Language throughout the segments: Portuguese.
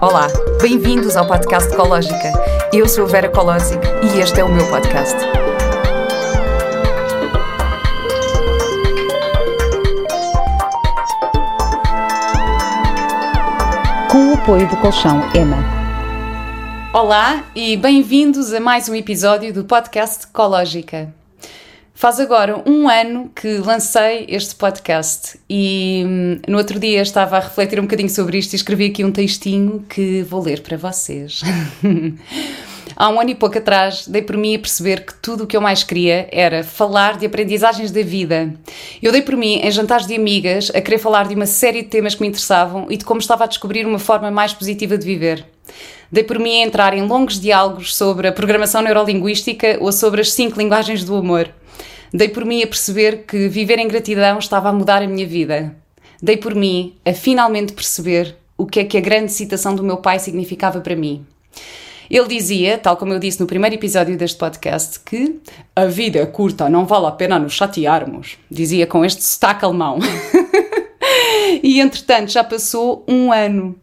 Olá, bem-vindos ao podcast Ecológica. Eu sou a Vera Colosic e este é o meu podcast. Com o apoio do colchão Ema. Olá e bem-vindos a mais um episódio do podcast Ecológica. Faz agora um ano que lancei este podcast e hum, no outro dia estava a refletir um bocadinho sobre isto e escrevi aqui um textinho que vou ler para vocês. Há um ano e pouco atrás dei por mim a perceber que tudo o que eu mais queria era falar de aprendizagens da vida. Eu dei por mim, em jantares de amigas, a querer falar de uma série de temas que me interessavam e de como estava a descobrir uma forma mais positiva de viver. Dei por mim a entrar em longos diálogos sobre a programação neurolinguística ou sobre as cinco linguagens do amor. Dei por mim a perceber que viver em gratidão estava a mudar a minha vida. Dei por mim a finalmente perceber o que é que a grande citação do meu pai significava para mim. Ele dizia, tal como eu disse no primeiro episódio deste podcast, que a vida é curta, não vale a pena nos chatearmos. Dizia com este sotaque alemão. e entretanto já passou um ano.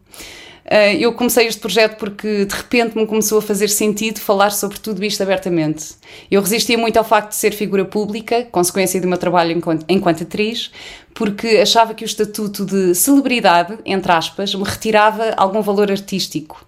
Uh, eu comecei este projeto porque de repente me começou a fazer sentido falar sobre tudo isto abertamente. Eu resistia muito ao facto de ser figura pública, consequência do meu trabalho enquanto, enquanto atriz, porque achava que o estatuto de celebridade, entre aspas, me retirava algum valor artístico.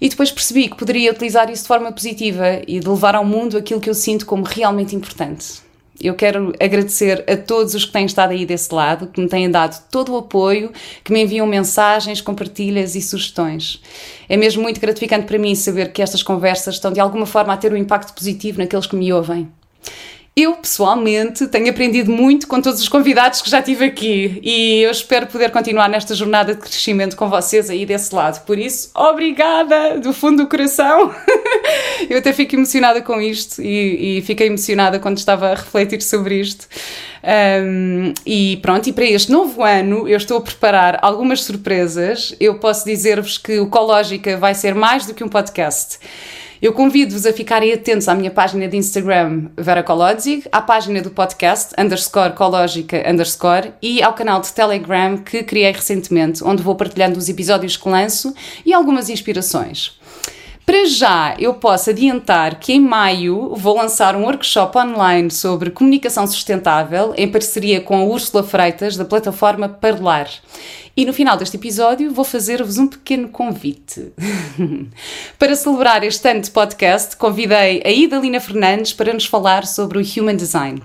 E depois percebi que poderia utilizar isso de forma positiva e de levar ao mundo aquilo que eu sinto como realmente importante. Eu quero agradecer a todos os que têm estado aí desse lado, que me têm dado todo o apoio, que me enviam mensagens, compartilhas e sugestões. É mesmo muito gratificante para mim saber que estas conversas estão de alguma forma a ter um impacto positivo naqueles que me ouvem. Eu, pessoalmente, tenho aprendido muito com todos os convidados que já tive aqui e eu espero poder continuar nesta jornada de crescimento com vocês aí desse lado. Por isso, obrigada do fundo do coração. eu até fico emocionada com isto e, e fiquei emocionada quando estava a refletir sobre isto. Um, e pronto, e para este novo ano eu estou a preparar algumas surpresas. Eu posso dizer-vos que o Cológica vai ser mais do que um podcast. Eu convido-vos a ficarem atentos à minha página de Instagram Vera Kolodzig, à página do podcast underscore cológica underscore e ao canal de Telegram que criei recentemente, onde vou partilhando os episódios que lanço e algumas inspirações. Para já, eu posso adiantar que em maio vou lançar um workshop online sobre comunicação sustentável em parceria com a Úrsula Freitas, da plataforma Parlar. E no final deste episódio vou fazer-vos um pequeno convite. para celebrar este ano de podcast, convidei a Idalina Fernandes para nos falar sobre o Human Design.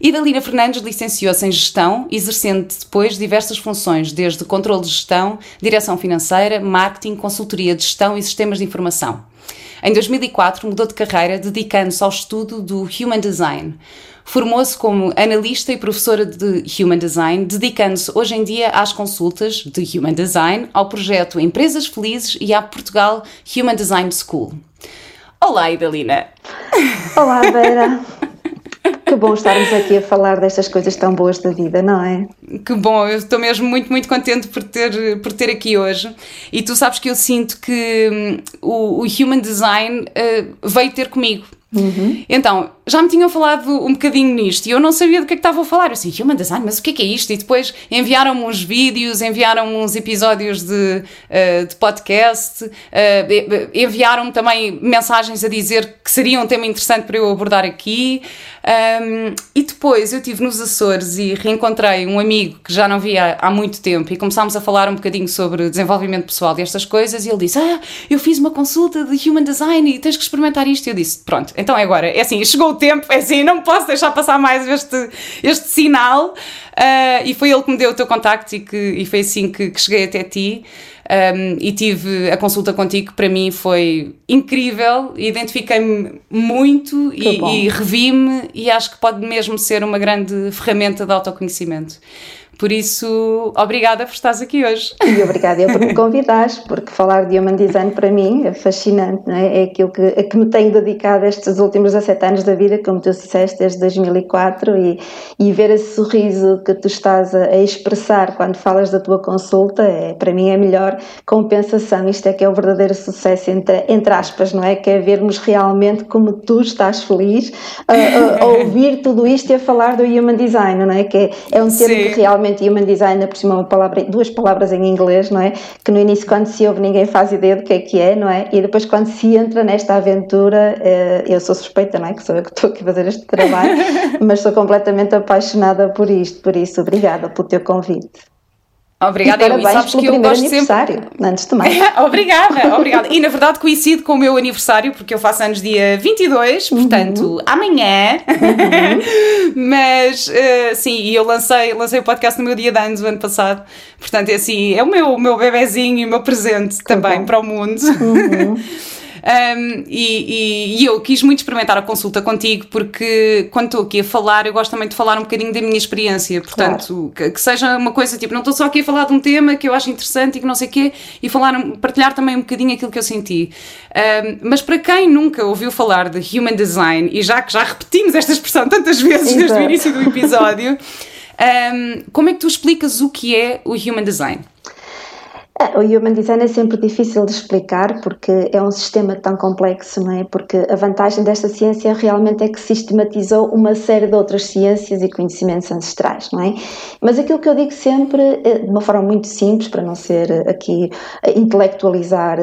Idalina Fernandes licenciou-se em Gestão, exercendo depois diversas funções, desde controle de gestão, direção financeira, marketing, consultoria de gestão e sistemas de informação. Em 2004 mudou de carreira, dedicando-se ao estudo do Human Design. Formou-se como analista e professora de Human Design, dedicando-se hoje em dia às consultas de Human Design, ao projeto Empresas Felizes e à Portugal Human Design School. Olá, Idalina! Olá, Vera! Que bom estarmos aqui a falar destas coisas tão boas da vida, não é? Que bom, eu estou mesmo muito, muito contente por ter, por ter aqui hoje. E tu sabes que eu sinto que hum, o, o Human Design uh, veio ter comigo. Uhum. Então, já me tinham falado um bocadinho nisto e eu não sabia do que é que estavam a falar. Eu assim, Human Design, mas o que é que é isto? E depois enviaram-me uns vídeos, enviaram-me uns episódios de, uh, de podcast, uh, enviaram-me também mensagens a dizer que seria um tema interessante para eu abordar aqui. Um, e depois eu estive nos Açores e reencontrei um amigo que já não via há muito tempo e começámos a falar um bocadinho sobre desenvolvimento pessoal e estas coisas. E ele disse: Ah, eu fiz uma consulta de Human Design e tens que experimentar isto. E eu disse: Pronto, então agora. É assim, chegou tempo, é assim, não posso deixar passar mais este, este sinal. Uh, e foi ele que me deu o teu contacto e, que, e foi assim que, que cheguei até ti. Um, e tive a consulta contigo, que para mim foi incrível, identifiquei-me muito e, e revi-me, e acho que pode mesmo ser uma grande ferramenta de autoconhecimento. Por isso, obrigada por estares aqui hoje. E obrigada eu por me convidares, porque falar de Human Design para mim é fascinante, não é? é aquilo que, a que me tenho dedicado estes últimos 17 anos da vida, como tu disseste, desde 2004, e, e ver esse sorriso que tu estás a, a, expressar quando falas da tua consulta, é, para mim é a melhor compensação. Isto é que é o verdadeiro sucesso, entre, entre aspas, não é? Que é vermos realmente como tu estás feliz a, a, a ouvir tudo isto e a falar do Human Design, não é? Que é, é um termo Sim. que realmente realmente human design, por cima uma palavra, duas palavras em inglês, não é? Que no início, quando se ouve, ninguém faz ideia do que é que é, não é? E depois, quando se entra nesta aventura, eh, eu sou suspeita, não é? Que sou eu que estou aqui a fazer este trabalho, mas sou completamente apaixonada por isto, por isso, obrigada pelo teu convite. Obrigada, e parabéns sabes pelo que eu gosto aniversário, sempre... antes de mais. obrigada, obrigada. E na verdade coincide com o meu aniversário, porque eu faço anos dia 22, uhum. portanto, amanhã. Uhum. Mas, uh, sim, e eu lancei, lancei o podcast no meu dia de anos, o ano passado. Portanto, é assim, é o meu, o meu bebezinho e o meu presente que também bom. para o mundo. Uhum. Um, e, e, e, eu quis muito experimentar a consulta contigo porque quando estou aqui a falar, eu gosto também de falar um bocadinho da minha experiência. Portanto, claro. que, que, seja uma coisa tipo, não estou só aqui a falar de um tema que eu acho interessante e que não sei o quê, e falar, partilhar também um bocadinho aquilo que eu senti. Um, mas para quem nunca ouviu falar de Human Design, e já que já repetimos esta expressão tantas vezes Exato. desde o início do episódio, um, como é que tu explicas o que é o Human Design? O Human Design é sempre difícil de explicar porque é um sistema tão complexo, não é? Porque a vantagem desta ciência realmente é que sistematizou uma série de outras ciências e conhecimentos ancestrais, não é? Mas aquilo que eu digo sempre, eh, de uma forma muito simples, para não ser eh, aqui eh, intelectualizar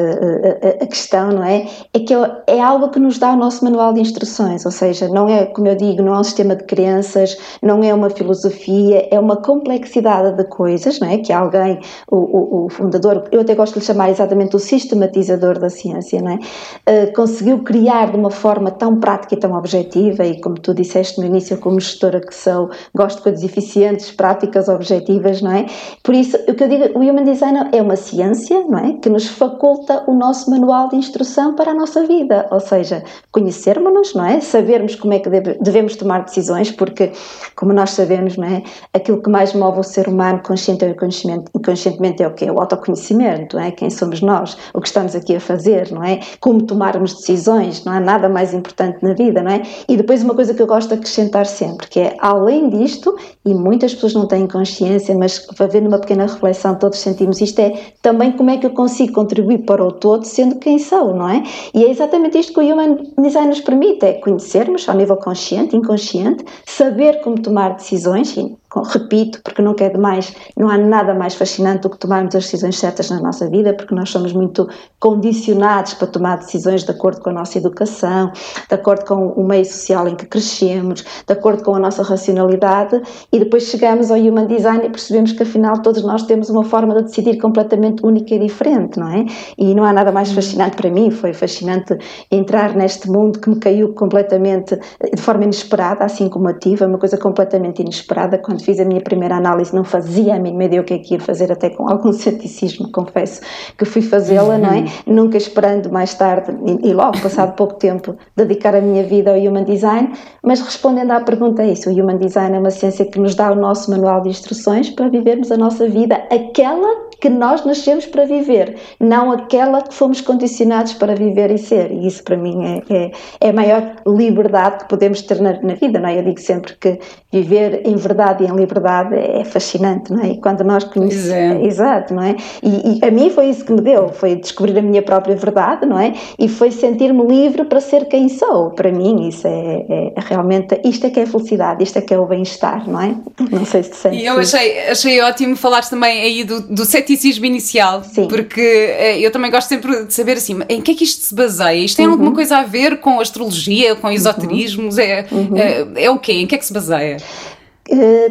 a questão, não é? É que é algo que nos dá o nosso manual de instruções, ou seja, não é, como eu digo, não é um sistema de crenças, não é uma filosofia, é uma complexidade de coisas, não é? Que alguém, o, o, o fundador eu até gosto de lhe chamar exatamente o sistematizador da ciência, não é? Uh, conseguiu criar de uma forma tão prática e tão objetiva, e como tu disseste no início, como gestora que sou, gosto de coisas eficientes, práticas, objetivas, não é? Por isso, o que eu digo, o Human Design é uma ciência, não é? Que nos faculta o nosso manual de instrução para a nossa vida, ou seja, conhecermos-nos, não é? Sabermos como é que devemos tomar decisões, porque, como nós sabemos, não é? Aquilo que mais move o ser humano consciente ou inconscientemente é o quê? O autoconhecimento conhecimento, não é? Quem somos nós, o que estamos aqui a fazer, não é? Como tomarmos decisões, não há nada mais importante na vida, não é? E depois uma coisa que eu gosto de acrescentar sempre, que é além disto, e muitas pessoas não têm consciência, mas havendo uma pequena reflexão, todos sentimos isto, é também como é que eu consigo contribuir para o todo sendo quem sou, não é? E é exatamente isto que o Human Design nos permite, é conhecermos ao nível consciente, inconsciente, saber como tomar decisões, e repito, porque nunca é demais, não há nada mais fascinante do que tomarmos as decisões certas na nossa vida, porque nós somos muito condicionados para tomar decisões de acordo com a nossa educação, de acordo com o meio social em que crescemos, de acordo com a nossa racionalidade, e depois chegamos ao Human Design e percebemos que afinal todos nós temos uma forma de decidir completamente única e diferente, não é? E não há nada mais fascinante para mim, foi fascinante entrar neste mundo que me caiu completamente de forma inesperada, assim como a tive, uma coisa completamente inesperada, quando fiz a minha primeira análise, não fazia a mínima ideia o que é que ia fazer, até com algum ceticismo, confesso que fui fazê-la, não é? Uhum. Nunca esperando mais tarde, e, logo, passado pouco tempo, dedicar a minha vida ao Human Design, mas respondendo à pergunta, é isso: o Human Design é uma ciência que nos dá o nosso manual de instruções para vivermos a nossa vida, aquela que nós nascemos para viver, não aquela que fomos condicionados para viver e ser. E isso para mim é, é, é a maior liberdade que podemos ter na, na, vida, não é? Eu digo sempre que viver em verdade e em liberdade é fascinante, não é? E quando nós conhecemos. É. Exato, não é? E, e, a mim foi isso que me deu, foi descobrir a minha própria verdade, não é? E foi sentir-me livre para ser quem sou. Para mim, isso é, é, realmente. Isto é que é felicidade, isto é que é o bem-estar, não é? Não sei se sentes. E eu achei, achei ótimo falares também aí do, do sete ceticismo inicial, Sim. porque eh, eu também gosto sempre de saber assim, em que é que isto se baseia? Isto tem uhum. alguma coisa a ver com astrologia, com esoterismos? Uhum. É, uhum. é, é o quê? Em que é que se baseia?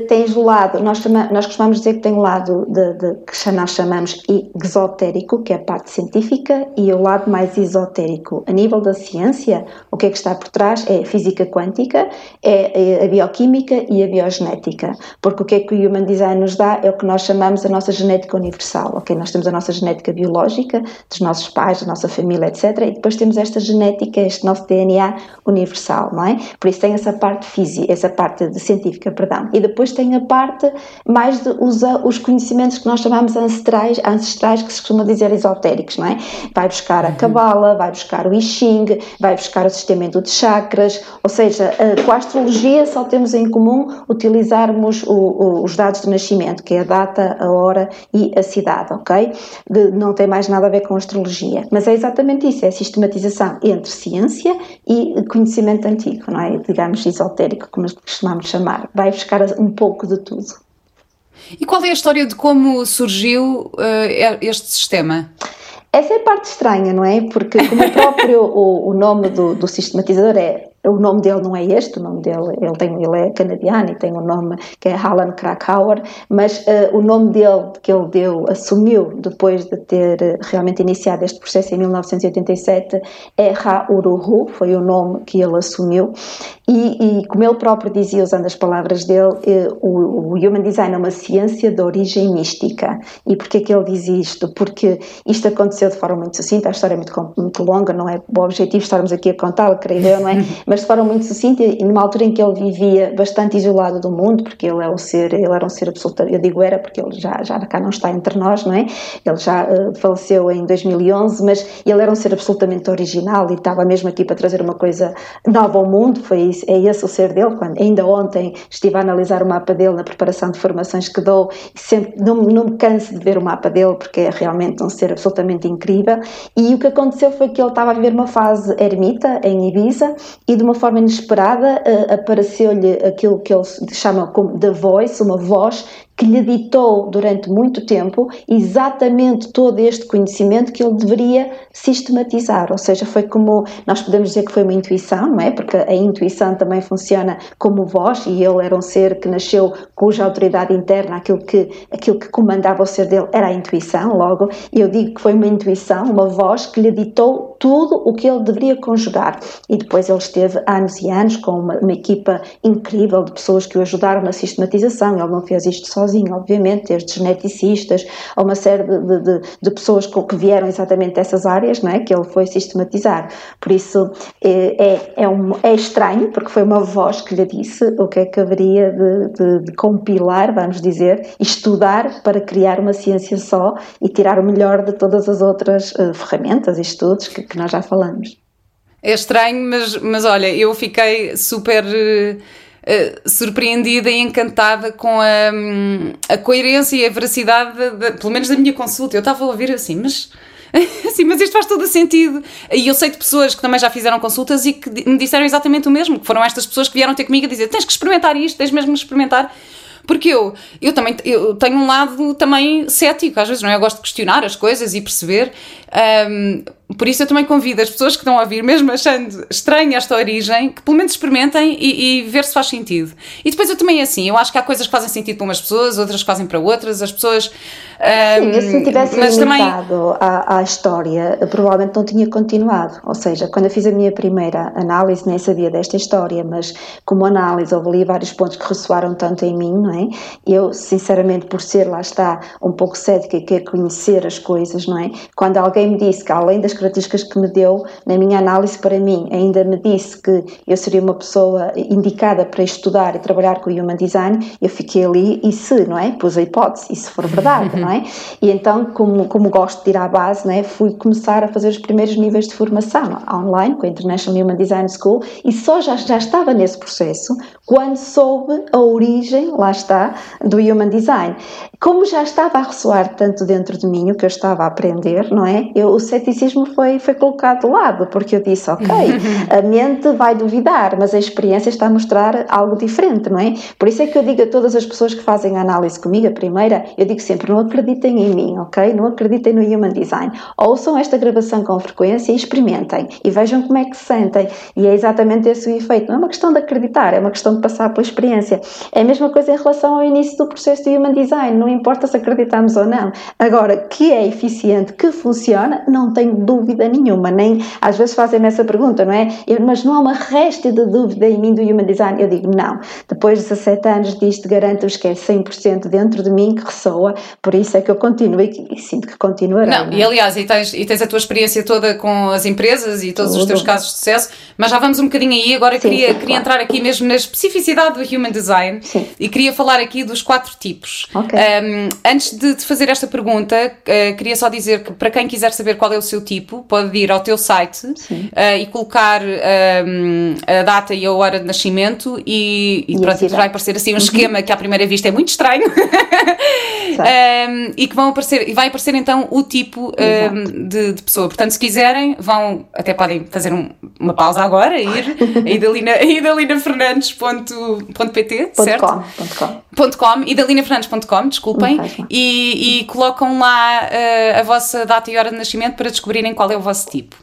Tens o lado, nós, chama, nós costumamos dizer que tem o lado de, de, que nós chamamos exotérico, que é a parte científica, e o lado mais esotérico. A nível da ciência, o que é que está por trás é a física quântica, é, é a bioquímica e a biogenética. Porque o que é que o Human Design nos dá é o que nós chamamos a nossa genética universal. Okay? Nós temos a nossa genética biológica, dos nossos pais, da nossa família, etc. E depois temos esta genética, este nosso DNA universal, não é? Por isso tem essa parte física, essa parte científica, perdão e depois tem a parte mais de usar os conhecimentos que nós chamamos ancestrais, ancestrais que se costuma dizer esotéricos, não é? Vai buscar a uhum. Cabala, vai buscar o I Ching, vai buscar o sistema de chakras, ou seja, com a astrologia só temos em comum utilizarmos o, o, os dados de nascimento, que é a data, a hora e a cidade, ok? De, não tem mais nada a ver com astrologia. Mas é exatamente isso, é a sistematização entre ciência e conhecimento antigo, não é? Digamos esotérico, como costumamos chamar. Vai buscar buscar um pouco de tudo. E qual é a história de como surgiu uh, este sistema? Essa é a parte estranha, não é? Porque, como o próprio o, o nome do, do sistematizador é o nome dele não é este, o nome dele, ele, tem, ele é canadiano e tem um nome que é Alan Krakauer, mas uh, o nome dele que ele deu, assumiu depois de ter uh, realmente iniciado este processo em 1987 é Ra-Uruhu, foi o nome que ele assumiu e, e, como ele próprio dizia, usando as palavras dele, uh, o, o, Human Design é uma ciência de origem mística. E porquê que ele diz isto? Porque isto aconteceu de forma muito sucinta, a história é muito, muito longa, não é o objetivo estarmos aqui a contá-la, creio eu, não é? mas de forma muito sucinta e numa altura em que ele vivia bastante isolado do mundo, porque ele é um ser, ele era um ser absoluto, eu digo era porque ele já, já cá não está entre nós, não é? Ele já uh, faleceu em 2011, mas ele era um ser absolutamente original e estava mesmo aqui para trazer uma coisa nova ao mundo, foi isso, é esse o ser dele, quando ainda ontem estive a analisar o mapa dele na preparação de formações que dou e sempre não, não me canso de ver o mapa dele porque é realmente um ser absolutamente incrível. E o que aconteceu foi que ele estava a viver uma fase ermita em Ibiza e de uma forma inesperada uh, apareceu-lhe aquilo que eles chamam como The Voice, uma voz que lhe ditou durante muito tempo exatamente todo este conhecimento que ele deveria sistematizar, ou seja, foi como nós podemos dizer que foi uma intuição, não é? Porque a intuição também funciona como voz e ele era um ser que nasceu cuja autoridade interna, aquilo que aquilo que comandava o ser dele era a intuição, logo. Eu digo que foi uma intuição, uma voz que lhe ditou tudo o que ele deveria conjugar. E depois ele esteve anos e anos com uma, uma equipa incrível de pessoas que o ajudaram na sistematização, ele não fez isto sozinho sozinho, obviamente, desde geneticistas a uma série de, de, de, pessoas que vieram exatamente dessas áreas, não é? que ele foi sistematizar. Por isso é, é, é, um, é estranho, porque foi uma voz que lhe disse o que é que haveria de, de compilar, vamos dizer, estudar para criar uma ciência só e tirar o melhor de todas as outras uh, ferramentas e estudos que, que, nós já falamos. É estranho, mas, mas olha, eu fiquei super. Uh uh, surpreendida e encantada com a, a coerência e a veracidade, de, de, pelo menos da minha consulta. Eu estava a ouvir assim, mas. Assim, mas isto faz todo o sentido. E eu sei de pessoas que também já fizeram consultas e que me disseram exatamente o mesmo, que foram estas pessoas que vieram ter comigo a dizer: tens que experimentar isto, tens mesmo que experimentar. Porque eu, eu também eu tenho um lado também cético, às vezes, não é? Eu gosto de questionar as coisas e perceber. Um, por isso eu também convido as pessoas que estão a ouvir, mesmo achando estranha esta origem, que pelo menos experimentem e, e, ver se faz sentido. E depois eu também assim, eu acho que há coisas que fazem sentido para umas pessoas, outras que fazem para outras, as pessoas... Sim, um, se tivesse mas limitado também... à, à história, provavelmente não tinha continuado. Ou seja, quando eu fiz a minha primeira análise, nem sabia desta história, mas como análise houve ali vários pontos que ressoaram tanto em mim, não é? Eu, sinceramente, por ser, lá está, um pouco cética e quer conhecer as coisas, não é? Quando alguém me disse que além das características que me deu na minha análise para mim, ainda me disse que eu seria uma pessoa indicada para estudar e trabalhar com o Human Design, eu fiquei ali e se, não é? Pus a hipótese, e se for verdade, não é? E então, como, como gosto de ir à base, não é? Fui começar a fazer os primeiros níveis de formação online com a International Human Design School e só já, já estava nesse processo quando soube a origem, lá está, do Human Design. Como já estava a ressoar tanto dentro de mim o que eu estava a aprender, não é? Eu, o ceticismo foi, foi colocado de lado, porque eu disse, ok, a mente vai duvidar, mas a experiência está a mostrar algo diferente, não é? Por isso é que eu digo a todas as pessoas que fazem a análise comigo, a primeira, eu digo sempre, não acreditem em mim, ok? Não acreditem no Human Design. Ouçam esta gravação com frequência e experimentem e vejam como é que se sentem. E é exatamente esse o efeito. Não é uma questão de acreditar, é uma questão de passar pela experiência. É a mesma coisa em relação ao início do processo de Human Design, não importa se acreditamos ou não. Agora, que é eficiente, que funciona, não tenho dúvida nenhuma, nem às vezes fazem-me essa pergunta, não é? Eu, mas não há uma resta de dúvida em mim do Human Design? Eu digo, não. Depois de 17 anos disto, garanto-vos que é 100% dentro de mim que ressoa, por isso é que eu continuo e, e sinto que continuarei. Não, não é? e aliás, e tens, e tens a tua experiência toda com as empresas e todos Tudo. os teus casos de sucesso, mas já vamos um bocadinho aí, agora sim, queria, sim, queria claro. entrar aqui mesmo na especificidade do Human Design sim. e queria falar aqui dos quatro tipos. Okay. Um, antes de te fazer esta pergunta, uh, queria só dizer que para quem quiser saber qual é o seu tipo, pode ir ao teu site uh, e colocar um, a data e a hora de nascimento e, e, e pronto, vai aparecer assim um uhum. esquema que à primeira vista é muito estranho um, e que vão aparecer, e vai aparecer então o tipo de, de, pessoa. Portanto, se quiserem, vão, até podem fazer um, uma pausa agora e ir a idalinafernandes.pt, certo? Com, com. .com, idalinafernandes.com, desculpem, e, e, colocam lá uh, a vossa data e hora de nascimento para descobrirem qual é o vosso tipo.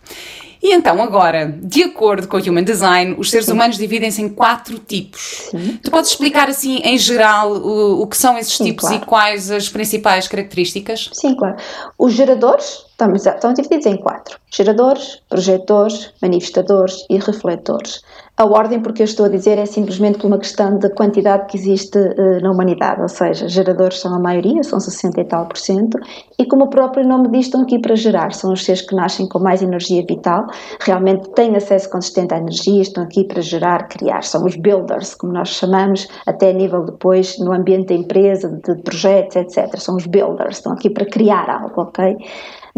E então, agora, de acordo com o Human Design, os seres Sim. humanos dividem-se em quatro tipos. Sim. Tu podes explicar, assim, em geral, o, o que são esses Sim, tipos claro. e quais as principais características? Sim, claro. Os geradores estamos, estão divididos em quatro: geradores, projetores, manifestadores e refletores. A ordem, porque eu estou a dizer, é simplesmente por uma questão da quantidade que existe uh, na humanidade, ou seja, geradores são a maioria, são 60 e tal por cento, e como o próprio nome diz, estão aqui para gerar, são os seres que nascem com mais energia vital, realmente têm acesso consistente à energia, estão aqui para gerar, criar, são os builders, como nós chamamos, até a nível depois no ambiente da empresa, de projetos, etc. São os builders, estão aqui para criar algo, ok?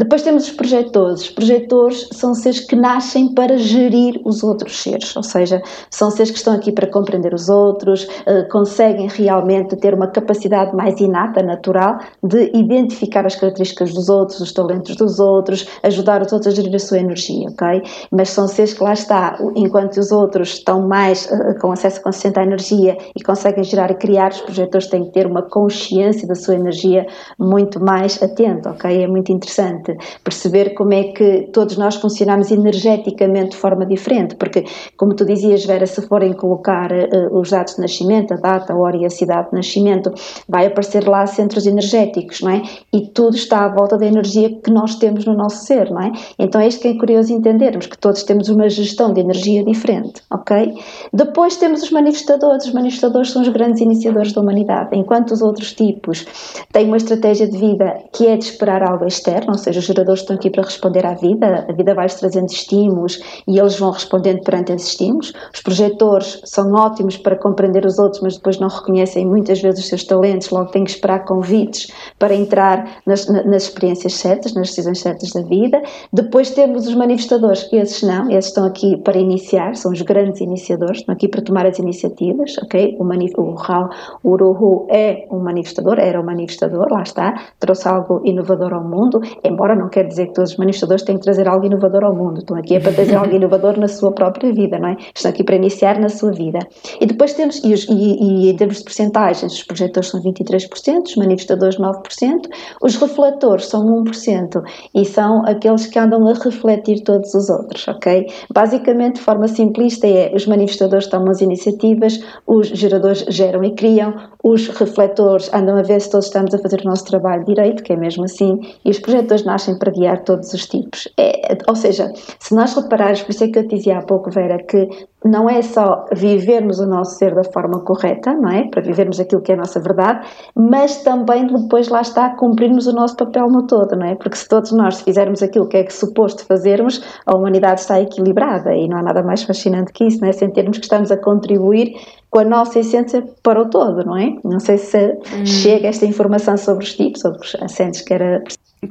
Depois temos os projetores. Os projetores são seres que nascem para gerir os outros seres, ou seja, são seres que estão aqui para compreender os outros, uh, conseguem realmente ter uma capacidade mais inata, natural, de identificar as características dos outros, os talentos dos outros, ajudar os outros a gerir a sua energia, ok? Mas são seres que lá está, enquanto os outros estão mais uh, com acesso consciente à energia e conseguem gerar e criar, os projetores têm que ter uma consciência da sua energia muito mais atenta, ok? É muito interessante importante perceber como é que todos nós funcionamos energeticamente de forma diferente, porque, como tu dizias, Vera, se forem colocar uh, os dados de nascimento, a data, a hora e a cidade de nascimento, vai aparecer lá centros energéticos, não é? E tudo está à volta da energia que nós temos no nosso ser, não é? Então é isto que é curioso entendermos, que todos temos uma gestão de energia diferente, ok? Depois temos os manifestadores. Os manifestadores são os grandes iniciadores da humanidade, enquanto os outros tipos têm uma estratégia de vida que é de esperar algo externo, ou seja, seja, os geradores estão aqui para responder à vida, a vida vai-lhes trazendo estímulos e eles vão respondendo perante esses estímulos. Os projetores são ótimos para compreender os outros, mas depois não reconhecem muitas vezes os seus talentos, logo têm que esperar convites para entrar nas, nas experiências certas, nas decisões certas da vida. Depois temos os manifestadores, esses não, esses estão aqui para iniciar, são os grandes iniciadores, estão aqui para tomar as iniciativas, ok? O, manif o Raul Uruhu é um manifestador, era um manifestador, lá está, trouxe algo inovador ao mundo, embora embora não quer dizer que todos os manifestadores têm que trazer algo inovador ao mundo, estão aqui é para trazer algo inovador na sua própria vida, não é? Estão aqui para iniciar na sua vida. E depois temos, e, os, e, e em termos de porcentagens, os projetores são 23%, os manifestadores 9%, os refletores são 1% e são aqueles que andam a refletir todos os outros, ok? Basicamente, de forma simplista, é os manifestadores tomam as iniciativas, os geradores geram e criam, os refletores andam a ver se todos estamos a fazer o nosso trabalho direito, que é mesmo assim, e os projetores nascem para guiar todos os tipos. É, ou seja, se nós repararmos, por isso é que eu dizia há pouco, Vera, que não é só vivermos o nosso ser da forma correta, não é? Para vivermos aquilo que é a nossa verdade, mas também depois lá está cumprirmos o nosso papel no todo, não é? Porque se todos nós fizermos aquilo que é que suposto fazermos, a humanidade está equilibrada e não há nada mais fascinante que isso, não é? Sentirmos que estamos a contribuir com a nossa essência para o todo, não é? Não sei se hum. chega esta informação sobre os tipos, sobre os assentos que era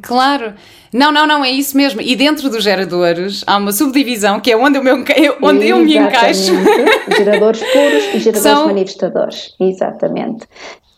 Claro. Não, não, não, é isso mesmo. E dentro dos geradores há uma subdivisão que é onde eu me, onde eu me encaixo. Geradores puros e geradores São... manifestadores. Exatamente.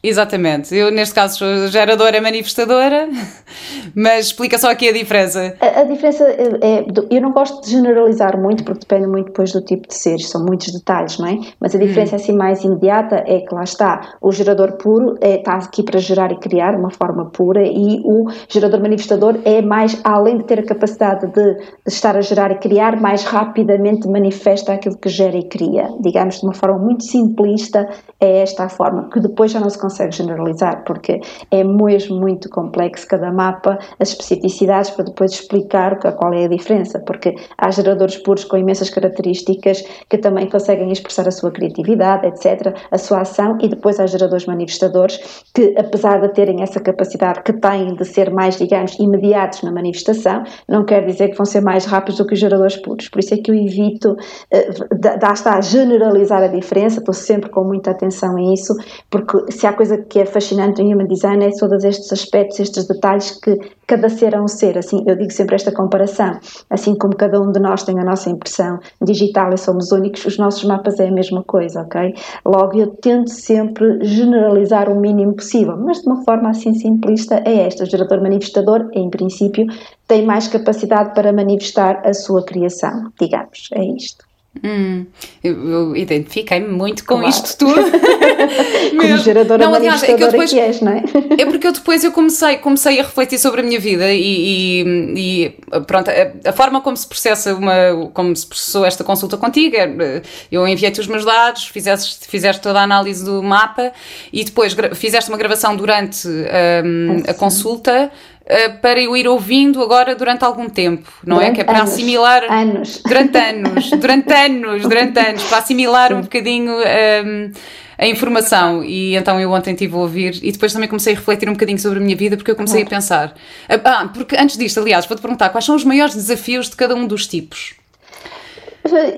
Exatamente. Eu, neste caso, sou geradora manifestadora, mas explica só aqui a diferença. A, a, diferença é, é. Eu não gosto de generalizar muito, porque depende muito depois do tipo de seres, são muitos detalhes, não é? Mas a diferença hum. assim mais imediata é que lá está. O gerador puro é, está aqui para gerar e criar, uma forma pura, e o gerador manifestador é mais, além de ter a capacidade de estar a gerar e criar, mais rapidamente manifesta aquilo que gera e cria. Digamos de uma forma muito simplista, é esta a forma, que depois já não se consegue consegue generalizar, porque é mesmo muito complexo cada mapa, as especificidades para depois explicar qual é a diferença, porque há geradores puros com imensas características que também conseguem expressar a sua criatividade, etc., a sua ação, e depois há geradores manifestadores que, apesar de terem essa capacidade que têm de ser mais, digamos, imediatos na manifestação, não quer dizer que vão ser mais rápidos do que os geradores puros. Por isso é que eu evito, uh, está a generalizar a diferença, estou sempre com muita atenção a isso, porque se há coisa que é fascinante no Human Design é todos estes aspectos, estes detalhes que cada ser é um ser. Assim, eu digo sempre esta comparação. Assim como cada um de nós tem a nossa impressão digital e somos únicos, os nossos mapas é a mesma coisa, ok? Logo, eu tento sempre generalizar o mínimo possível, mas de uma forma assim simplista é esta. O gerador manifestador, em princípio, tem mais capacidade para manifestar a sua criação, digamos. É isto. Hum, eu, eu identifiquei-me muito com claro. isto tudo. Como geradora não, aliás, é que eu depois, que és, não é? é porque eu depois eu comecei, comecei a refletir sobre a minha vida e, e, e pronto, a, a, forma como se processa uma, como se processou esta consulta contigo, é, eu enviei-te os meus dados, fizeste, fizeste toda a análise do mapa e depois fizeste uma gravação durante um, a consulta eh, para eu ir ouvindo agora durante algum tempo, não durante é? Que é para anos, assimilar. Anos. Durante anos, durante anos, durante anos, para assimilar Sim. um bocadinho. Um, ehm, a informação e então eu ontem estive a ouvir e depois também comecei a refletir um bocadinho sobre a minha vida porque eu comecei a pensar ah, porque antes disto aliás vou-te perguntar quais são os maiores desafios de cada um dos tipos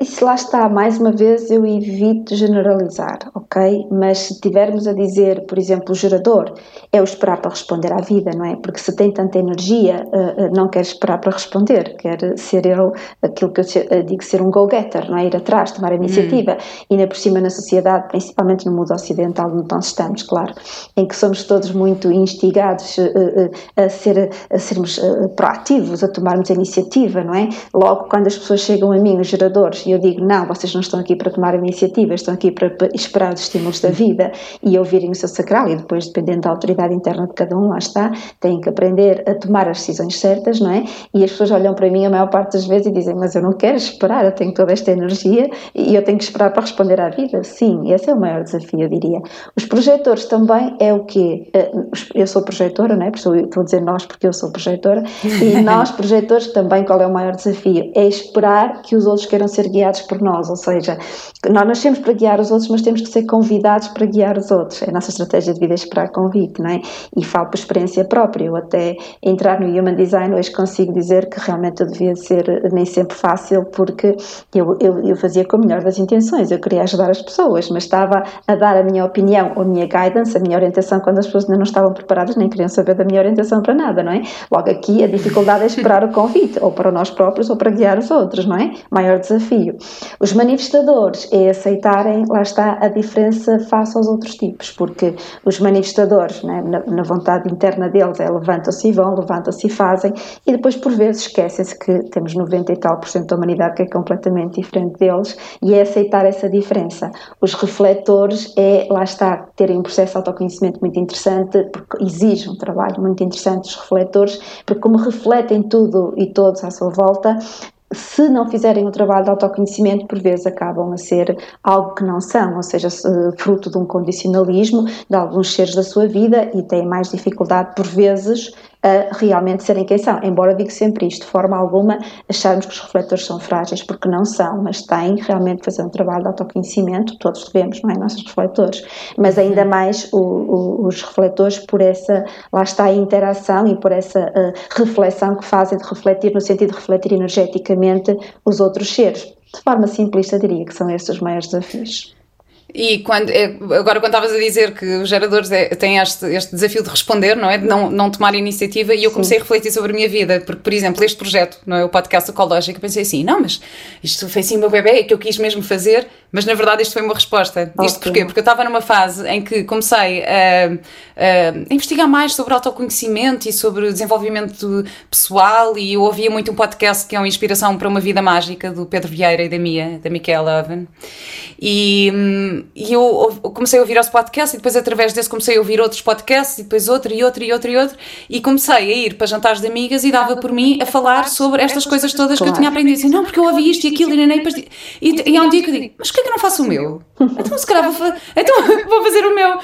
isso lá está, mais uma vez eu evito generalizar, ok? Mas se tivermos a dizer, por exemplo, o gerador é o esperar para responder à vida, não é? Porque se tem tanta energia, eh, eh, não quer esperar para responder, quer ser ele aquilo que eu eh, digo ser um go-getter, não é? Ir atrás, tomar a iniciativa. Hum. E ainda por cima na sociedade, principalmente no mundo ocidental onde nós estamos, claro, em que somos todos muito instigados a, ser, a sermos proativos, a tomarmos a iniciativa, não é? Logo, quando as pessoas chegam a mim, o gerador e eu digo: não, vocês não estão aqui para tomar iniciativa, estão aqui para esperar os estímulos da vida e ouvirem o seu sacral. E depois, dependendo da autoridade interna de cada um, lá está, têm que aprender a tomar as decisões certas, não é? E as pessoas olham para mim a maior parte das vezes e dizem: mas eu não quero esperar, eu tenho toda esta energia e eu tenho que esperar para responder à vida. Sim, esse é o maior desafio, eu diria. Os projetores também é o quê? Eh, eu sou projetora, não é? Estou a dizer nós porque eu sou projetora. E nós, projetores, também qual é o maior desafio? É esperar que os outros queiram queiram ser guiados por nós, ou seja, nós nascemos para guiar os outros, mas temos que ser convidados para guiar os outros. É a nossa estratégia de vida é esperar convite, não é? E falo por experiência própria. Eu até entrar no Human Design hoje consigo dizer que realmente eu devia ser nem sempre fácil, porque eu, eu, eu fazia com a melhor das intenções, eu queria ajudar as pessoas, mas estava a dar a minha opinião, a minha guidance, a minha orientação, quando as pessoas ainda não estavam preparadas, nem queriam saber da minha orientação para nada, não é? Logo aqui a dificuldade é esperar o convite, ou para nós próprios, ou para guiar os outros, não é? Maior desafio. Os manifestadores é aceitarem, lá está, a diferença face aos outros tipos, porque os manifestadores, né, na, na, vontade interna deles, é levantam-se e vão, levantam-se e fazem, e depois por vezes esquecem-se que temos 90 e tal por cento da humanidade que é completamente diferente deles, e é aceitar essa diferença. Os refletores é, lá está, terem um processo de autoconhecimento muito interessante, porque exige um trabalho muito interessante dos refletores, porque como refletem tudo e todos à sua volta, se não fizerem o trabalho de autoconhecimento, por vezes acabam a ser algo que não são, ou seja, fruto de um condicionalismo de alguns seres da sua vida e têm mais dificuldade, por vezes, a realmente serem quem são. Embora digo sempre isto, de forma alguma acharmos que os refletores são frágeis, porque não são, mas têm realmente de fazer um trabalho de autoconhecimento, todos devemos, não é? Nossos refletores, mas ainda uhum. mais o, o, os refletores por essa, lá está a interação e por essa uh, reflexão que fazem de refletir, no sentido de refletir energeticamente os outros seres. De forma simplista, diria que são estes os maiores desafios. E quando, é, agora, quando estavas a dizer que os geradores é, têm este, este, desafio de responder, não é? De não, não tomar iniciativa, e eu comecei Sim. a refletir sobre a minha vida, porque, por exemplo, este projeto, não é? O podcast ecológico, eu pensei assim: não, mas isto foi assim o meu bebê, é que eu quis mesmo fazer, mas na verdade isto foi uma resposta. Okay. Isto porquê? Porque eu estava numa fase em que comecei a, a, investigar mais sobre autoconhecimento e sobre desenvolvimento pessoal, e eu ouvia muito um podcast que é uma inspiração para uma vida mágica, do Pedro Vieira e da Mia, da Micaela Oven. E e eu comecei a ouvir os podcasts e depois através desse comecei a ouvir outros podcasts e depois outro e outro e outro e outro e comecei a ir para jantares de amigas e dava por mim a falar sobre estas coisas todas que eu tinha aprendido. Assim, não, porque eu ouvi isto e aquilo e nem e, e, e há um dia que eu digo, mas porquê que eu não faço o meu? Então se calhar vou, então, vou fazer o meu.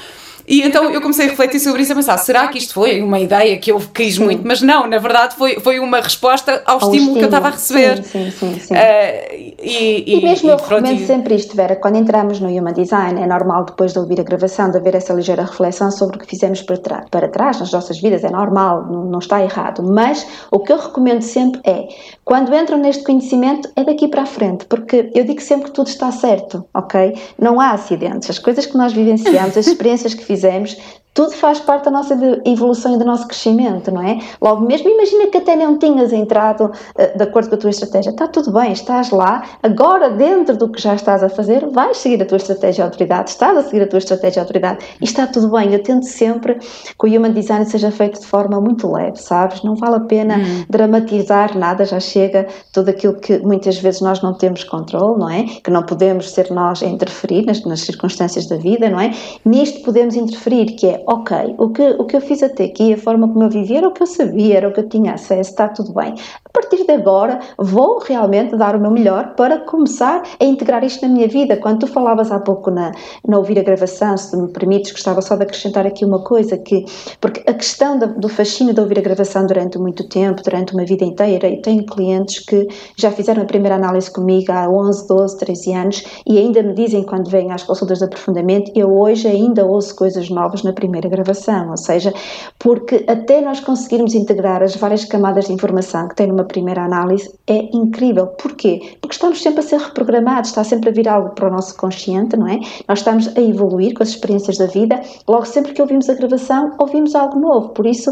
E então eu comecei a refletir sobre isso a pensar, será que isto foi uma ideia que eu quis sim. muito? Mas não, na verdade foi, foi uma resposta ao, ao estímulo, estímulo, que eu estava a receber. Sim, sim, sim. Uh, e, e, e, mesmo e, eu recomendo e... sempre isto, Vera, quando entramos no Human Design, é normal depois de ouvir a gravação, de haver essa ligeira reflexão sobre o que fizemos para, trás, para trás nas nossas vidas, é normal, não, não está errado. Mas o que eu recomendo sempre é, quando entram neste conhecimento, é daqui para a frente, porque eu digo sempre que tudo está certo, ok? Não há acidentes. As coisas que nós vivenciamos, as experiências que fizemos, tudo faz parte da nossa evolução e do nosso crescimento, não é? Logo mesmo, imagina que até não tinhas entrado uh, de acordo com a tua estratégia. Está tudo bem, estás lá, agora dentro do que já estás a fazer, vais seguir a tua estratégia de autoridade, estás a seguir a tua estratégia de autoridade e está tudo bem. Eu tento sempre que o Human Design seja feito de forma muito leve, sabes? Não vale a pena hum. dramatizar nada, já chega tudo aquilo que muitas vezes nós não temos controle, não é? Que não podemos ser nós a interferir nas, nas circunstâncias da vida, não é? Nisto podemos interferir, que é ok, o que, o que eu fiz até aqui, a forma como eu vivia era o que eu sabia, era o que eu tinha acesso, está tudo bem. A partir de agora, vou realmente dar o meu melhor para começar a integrar isto na minha vida. Quando tu falavas há pouco na, na ouvir a gravação, se me permites, gostava só de acrescentar aqui uma coisa, que, porque a questão do, do fascínio de ouvir a gravação durante muito tempo, durante uma vida inteira, e tenho clientes que já fizeram a primeira análise comigo há 11, 12, 13 anos e ainda me dizem quando vêm às consultas de aprofundamento, eu hoje ainda ouço coisas novas na primeira gravação, ou seja, porque até nós conseguirmos integrar as várias camadas de informação que tem numa primeira análise é incrível. Porquê? Porque estamos sempre a ser reprogramados, está sempre a vir algo para o nosso consciente, não é? Nós estamos a evoluir com as experiências da vida, logo sempre que ouvimos a gravação, ouvimos algo novo. Por isso,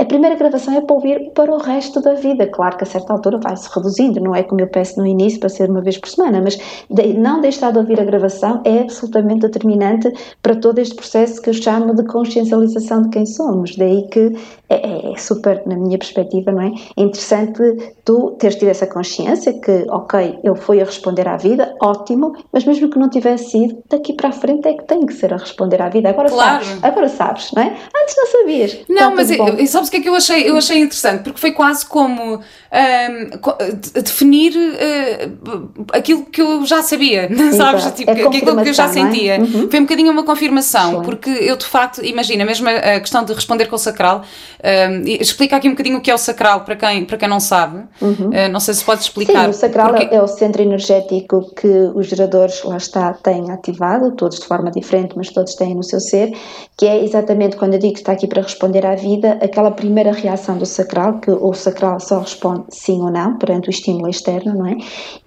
a primeira gravação é para ouvir para o resto da vida. Claro que a certa altura vai-se reduzindo, não é como eu peço no início para ser uma vez por semana, mas de, não deixar de ouvir a gravação é absolutamente determinante para todo este processo que eu chamo de consciencialização de quem somos. Daí que é, é, é super, na minha perspectiva, não é? É interessante tu teres tido essa consciência que, ok, eu fui a responder à vida, ótimo, mas mesmo que não tivesse sido, daqui para a frente é que tenho que ser a responder à vida. Agora claro. sabes, agora sabes, não é? Antes não sabias. Não, então, mas eu, sabes o que é que eu achei? Eu achei interessante, porque foi quase como um, definir uh, aquilo que eu já sabia, sabes? Exato. Tipo, é aquilo que eu já é? sentia. É? Uhum. Foi um bocadinho uma confirmação, Sim. porque eu de facto, imagina, mesmo a questão de responder com o sacral, um, explica aqui um bocadinho o que é o sacral para quem, para quem não sabe. Uhum. Uh, não sei se podes explicar. Sim, o sacral porque... é o centro energético que os geradores, lá está, têm ativado, todos de forma diferente, mas todos têm no seu ser, que é exatamente quando eu digo que está aqui para responder à vida, aquela primeira reação do sacral, que o sacral só responde sim ou não perante o estímulo externo, não é?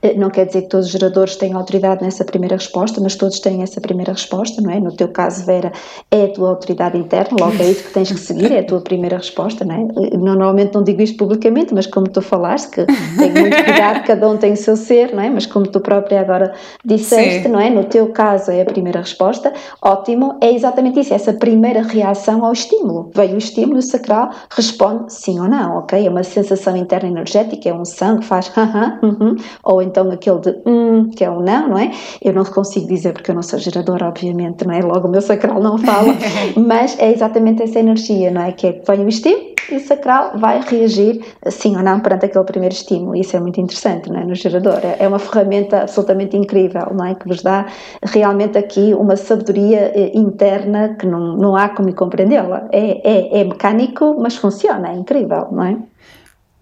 Eh, não quer dizer que todos os geradores tenham autoridade nessa primeira resposta, mas todos têm essa primeira resposta, não é? No teu caso, Vera, é a tua autoridade interna, logo é isso que tens que seguir, é a tua primeira resposta, não é? Eh, normalmente não digo isto publicamente, mas como tu falaste, que tenho muito cuidado, cada um tem o seu ser, não é? Mas como tu própria agora disseste, Sim. não é? No teu caso é a primeira resposta, ótimo, é exatamente isso, essa primeira reação ao estímulo. Veio o estímulo o sacral responde sim ou não, ok? É uma sensação interna energética, é um sangue que faz haha, uhum, ou então aquele de hum, que é um não, não é? Eu não consigo dizer porque eu não sou geradora, obviamente, não é? Logo o meu sacral não fala, mas é exatamente essa energia, não é? Que é que vem o estímulo e o sacral vai reagir sim ou não perante aquele primeiro estímulo. Isso é muito interessante, não é? No gerador. É, é uma ferramenta absolutamente incrível, não é? Que vos dá realmente aqui uma sabedoria eh, interna que não, não há como compreendê-la. É, é, é mecânico, mas funciona, é incrível, não é?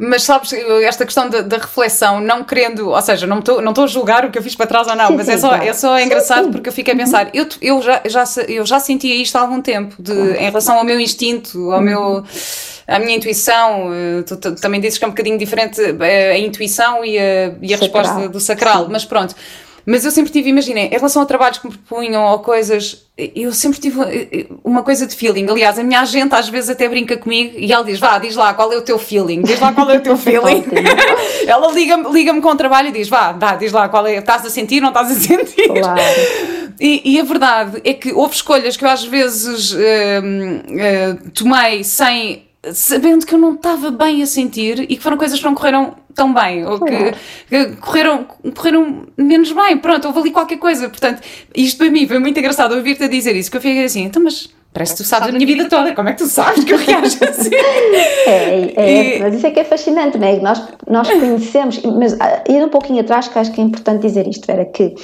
Mas sabes, esta questão da, reflexão, não querendo, ou seja, não estou não a julgar o que eu fiz para trás ou não, sim, mas é sim, é, só, claro. é só engraçado sim, porque eu fiquei a pensar, eu, eu, já, já, eu já sentia isto há algum tempo, de, em relação ao meu instinto, ao uhum. meu à minha intuição, eh, tu, tu, também dizes que é um bocadinho diferente eh, a, intuição e a, e a resposta do sacral, mas pronto. Mas eu sempre tive, imaginem, em relação a trabalhos que me propunham ou coisas, eu sempre tive uma coisa de feeling. Aliás, a minha agente às vezes até brinca comigo e ela diz: Vá, diz lá qual é o teu feeling, diz lá qual é o teu feeling. ela liga-me liga com o trabalho e diz: Vá, dá, diz lá qual é, estás a sentir, não estás a sentir. Claro. E, e, a verdade é que houve escolhas que eu às vezes uh, uh, tomei sem sabendo que eu não estava bem a sentir e que foram coisas que não correram tão bem ou que, que, correram, correram menos bem. Pronto, houve ali qualquer coisa. Portanto, isto para mim foi muito engraçado ouvir-te a dizer isso, que eu fiquei assim, então, mas. Parece que tu sabes a minha vida toda, como é que tu sabes que eu reajo assim? É, é, e... mas isso é que é fascinante, não é? Nós, nós conhecemos, mas ah, ir um pouquinho atrás, que acho que é importante dizer isto, Vera, que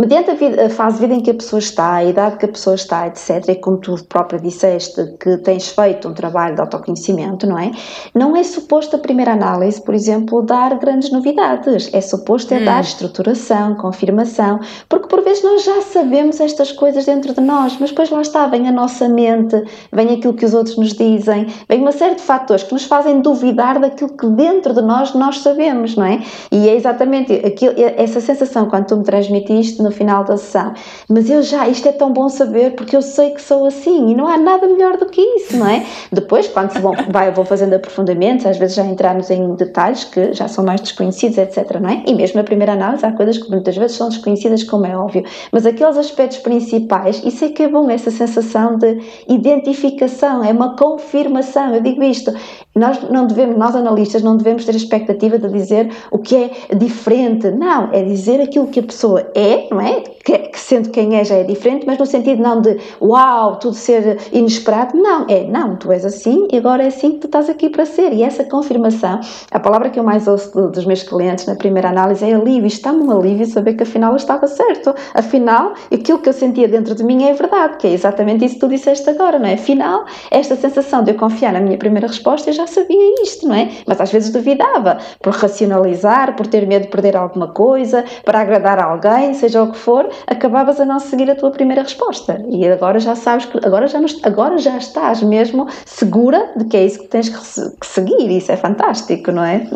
mediante a, vida, a, fase de vida em que a pessoa está, a idade que a pessoa está, etc., e como tu própria disseste que tens feito um trabalho de autoconhecimento, não é? Não é suposto a primeira análise, por exemplo, dar grandes novidades, é suposto é hum. dar estruturação, confirmação, porque por vezes nós já sabemos estas coisas dentro de nós, mas depois lá está, vem a nossa mente, vem aquilo que os outros nos dizem, vem uma série de fatores que nos fazem duvidar daquilo que dentro de nós nós sabemos, não é? E é exatamente aquilo, essa sensação quando tu me transmitiste, no final da sessão, mas eu já, isto é tão bom saber porque eu sei que sou assim e não há nada melhor do que isso, não é? Depois, quando se vão, vai, vou fazendo aprofundamentos, às vezes já entramos em detalhes que já são mais desconhecidos, etc, não é? E mesmo na primeira análise há coisas que muitas vezes são desconhecidas, como é óbvio, mas aqueles aspectos principais, isso é que é bom, essa sensação de identificação, é uma confirmação, eu digo isto, nós não devemos, nós analistas não devemos ter a expectativa de dizer o que é diferente, não, é dizer aquilo que a pessoa é, não é? Que, que sendo quem é já é diferente, mas no sentido não de uau, tudo ser inesperado, não, é não, tu és assim e agora é assim que tu estás aqui para ser. E essa confirmação, a palavra que eu mais ouço dos meus clientes na primeira análise é alívio. Está-me um alívio saber que afinal eu estava certo. Afinal, aquilo que eu sentia dentro de mim é verdade, que é exatamente isso que tu disseste agora, não é? Afinal, esta sensação de eu confiar na minha primeira resposta, eu já sabia isto, não é? Mas às vezes duvidava, por racionalizar, por ter medo de perder alguma coisa, para agradar a alguém, seja o que for, acabavas a não seguir a tua primeira resposta. E agora já sabes que agora já, agora já estás mesmo segura de que é isso que tens que seguir. Isso é fantástico, não é?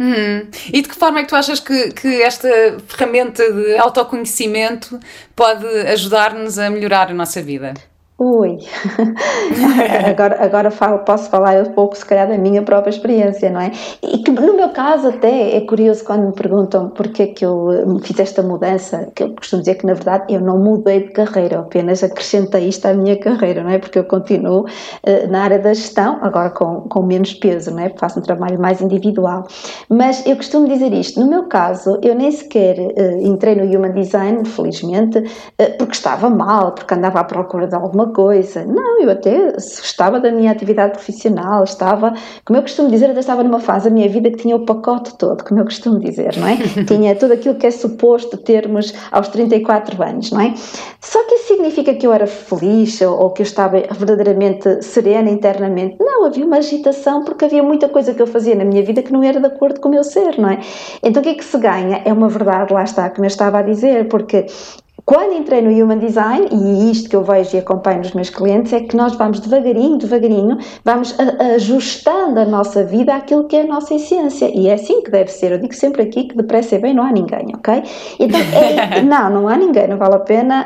Hum. E de que forma é que tu achas que, que esta ferramenta de autoconhecimento pode ajudar-nos a melhorar a nossa vida? Ui, agora, agora falo, posso falar um pouco, se calhar, da minha própria experiência, não é? E que no meu caso, até é curioso quando me perguntam porque é que eu eh, fiz esta mudança, que eu costumo dizer que, na verdade, eu não mudei de carreira, apenas acrescentei isto à minha carreira, não é? Porque eu continuo uh, na área da gestão, agora com, com menos peso, não é? Faço um trabalho mais individual. Mas eu costumo dizer isto, no meu caso, eu nem sequer uh, entrei no Human Design, felizmente, uh, porque estava mal, porque andava à procura de alguma coisa. Não, eu até gostava da minha atividade profissional, estava, como eu costumo dizer, até estava numa fase da minha vida que tinha o pacote todo, como eu costumo dizer, não é? tinha tudo aquilo que é suposto termos aos 34 anos, não é? Só que isso significa que eu era feliz ou, ou que eu estava verdadeiramente serena internamente? Não, havia uma agitação porque havia muita coisa que eu fazia na minha vida que não era de acordo com o meu ser, não é? Então o que é que se ganha? É uma verdade, lá está, como eu estava a dizer, porque quando entrei no Human Design, e isto que eu vejo e acompanho nos meus clientes, é que nós vamos devagarinho, devagarinho, vamos ajustando a nossa vida àquilo que é a nossa essência. E é assim que deve ser. Eu digo sempre aqui que depressa e bem não há ninguém, ok? Então, é, não, não há ninguém, não vale a pena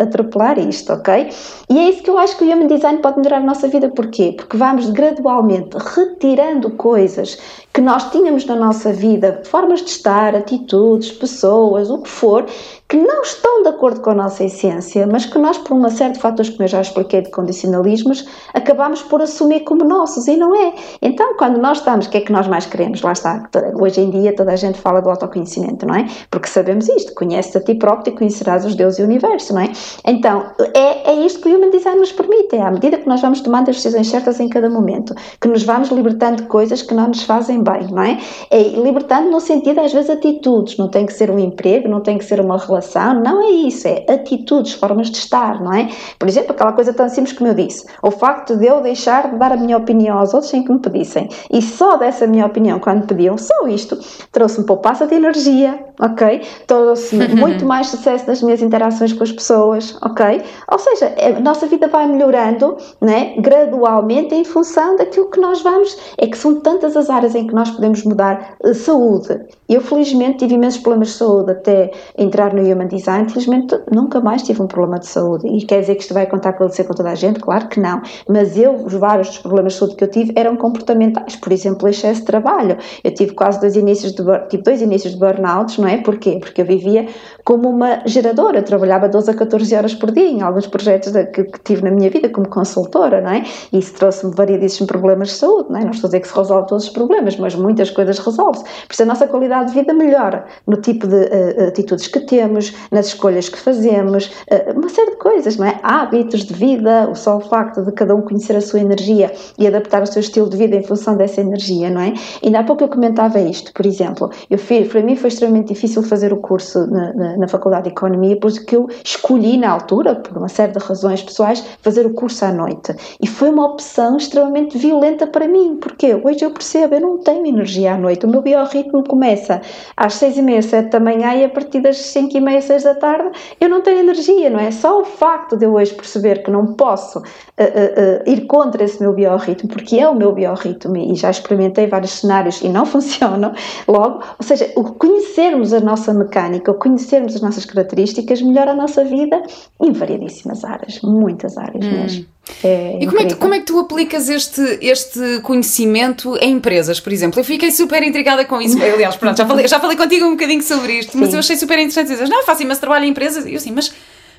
atropelar isto, ok? E é isso que eu acho que o Human Design pode melhorar a nossa vida. Porquê? Porque vamos gradualmente retirando coisas que nós tínhamos na nossa vida, formas de estar, atitudes, pessoas, o que for, que não estão de acordo com a nossa essência, mas que nós, por uma série de fatores, como eu já expliquei, de condicionalismos, acabamos por assumir como nossos e não é. Então, quando nós estamos, o que é que nós mais queremos? Lá está, hoje em dia toda a gente fala do autoconhecimento, não é? Porque sabemos isto, conhece a ti próprio e conhecerás os deuses e o universo, não é? Então, é, é isto que o Human Design nos permite, é à medida que nós vamos tomando as decisões certas em cada momento, que nos vamos libertando de coisas que não nos fazem bem, não é? É libertando no sentido, às vezes, atitudes, não tem que ser um emprego, não tem que ser uma relação não é isso, é atitudes, formas de estar, não é? Por exemplo, aquela coisa tão simples como eu disse, o facto de eu deixar de dar a minha opinião aos outros sem que me pedissem e só dessa minha opinião quando pediam, só isto, trouxe-me poupança de energia, ok? Trouxe-me muito mais sucesso nas minhas interações com as pessoas, ok? Ou seja, a nossa vida vai melhorando, né? Gradualmente em função daquilo que nós vamos, é que são tantas as áreas em que nós podemos mudar saúde. Eu felizmente tive imensos problemas de saúde até entrar no Human Design, felizmente nunca mais tive um problema de saúde. E quer dizer que isto vai contar com com toda a gente? Claro que não. Mas eu, os vários dos problemas de saúde que eu tive eram comportamentais. Por exemplo, excesso de trabalho. Eu tive quase dois inícios de, tive dois inícios de burnout, não é? Porquê? Porque eu vivia como uma geradora. Trabalhava 12 a 14 horas por dia em alguns projetos que, que tive na minha vida como consultora, não é? E isso trouxe-me variedíssimos problemas de saúde, não é? Não estou a dizer que se resolve todos os problemas, mas muitas coisas resolve-se. Por isso a nossa qualidade de vida melhora no tipo de uh, atitudes que temos, nas escolhas que fazemos, eh, uma série de coisas, não é? Hábitos de vida, o só o facto de cada um conhecer a sua energia e adaptar o seu estilo de vida em função dessa energia, não é? E há pouco eu comentava isto, por exemplo, eu para mim foi extremamente difícil fazer o curso na, na, na Faculdade de Economia, porque eu escolhi na altura, por uma série de razões pessoais, fazer o curso à noite. E foi uma opção extremamente violenta para mim, porque hoje eu percebo, eu não tenho energia à noite, o meu biorritmo começa às seis e meia, sete da manhã e a partir das cinco e meia, seis da tarde, eu não tenho energia, não é? Só o facto de eu hoje perceber que não posso uh, uh, uh, ir contra esse meu biorritmo, porque é o meu biorritmo e já experimentei vários cenários e não funcionam, logo, ou seja, o conhecermos a nossa mecânica, o conhecermos as nossas características, melhora a nossa vida em variedíssimas áreas, muitas áreas hum. mesmo. É e como é, que, como é, que, tu aplicas este, este conhecimento em empresas, por exemplo? Eu fiquei super intrigada com isso. Aliás, pronto, já falei, já falei contigo um bocadinho sobre isto, Sim. mas eu achei super interessante dizer, não, faço imenso trabalho em empresas. E eu assim, mas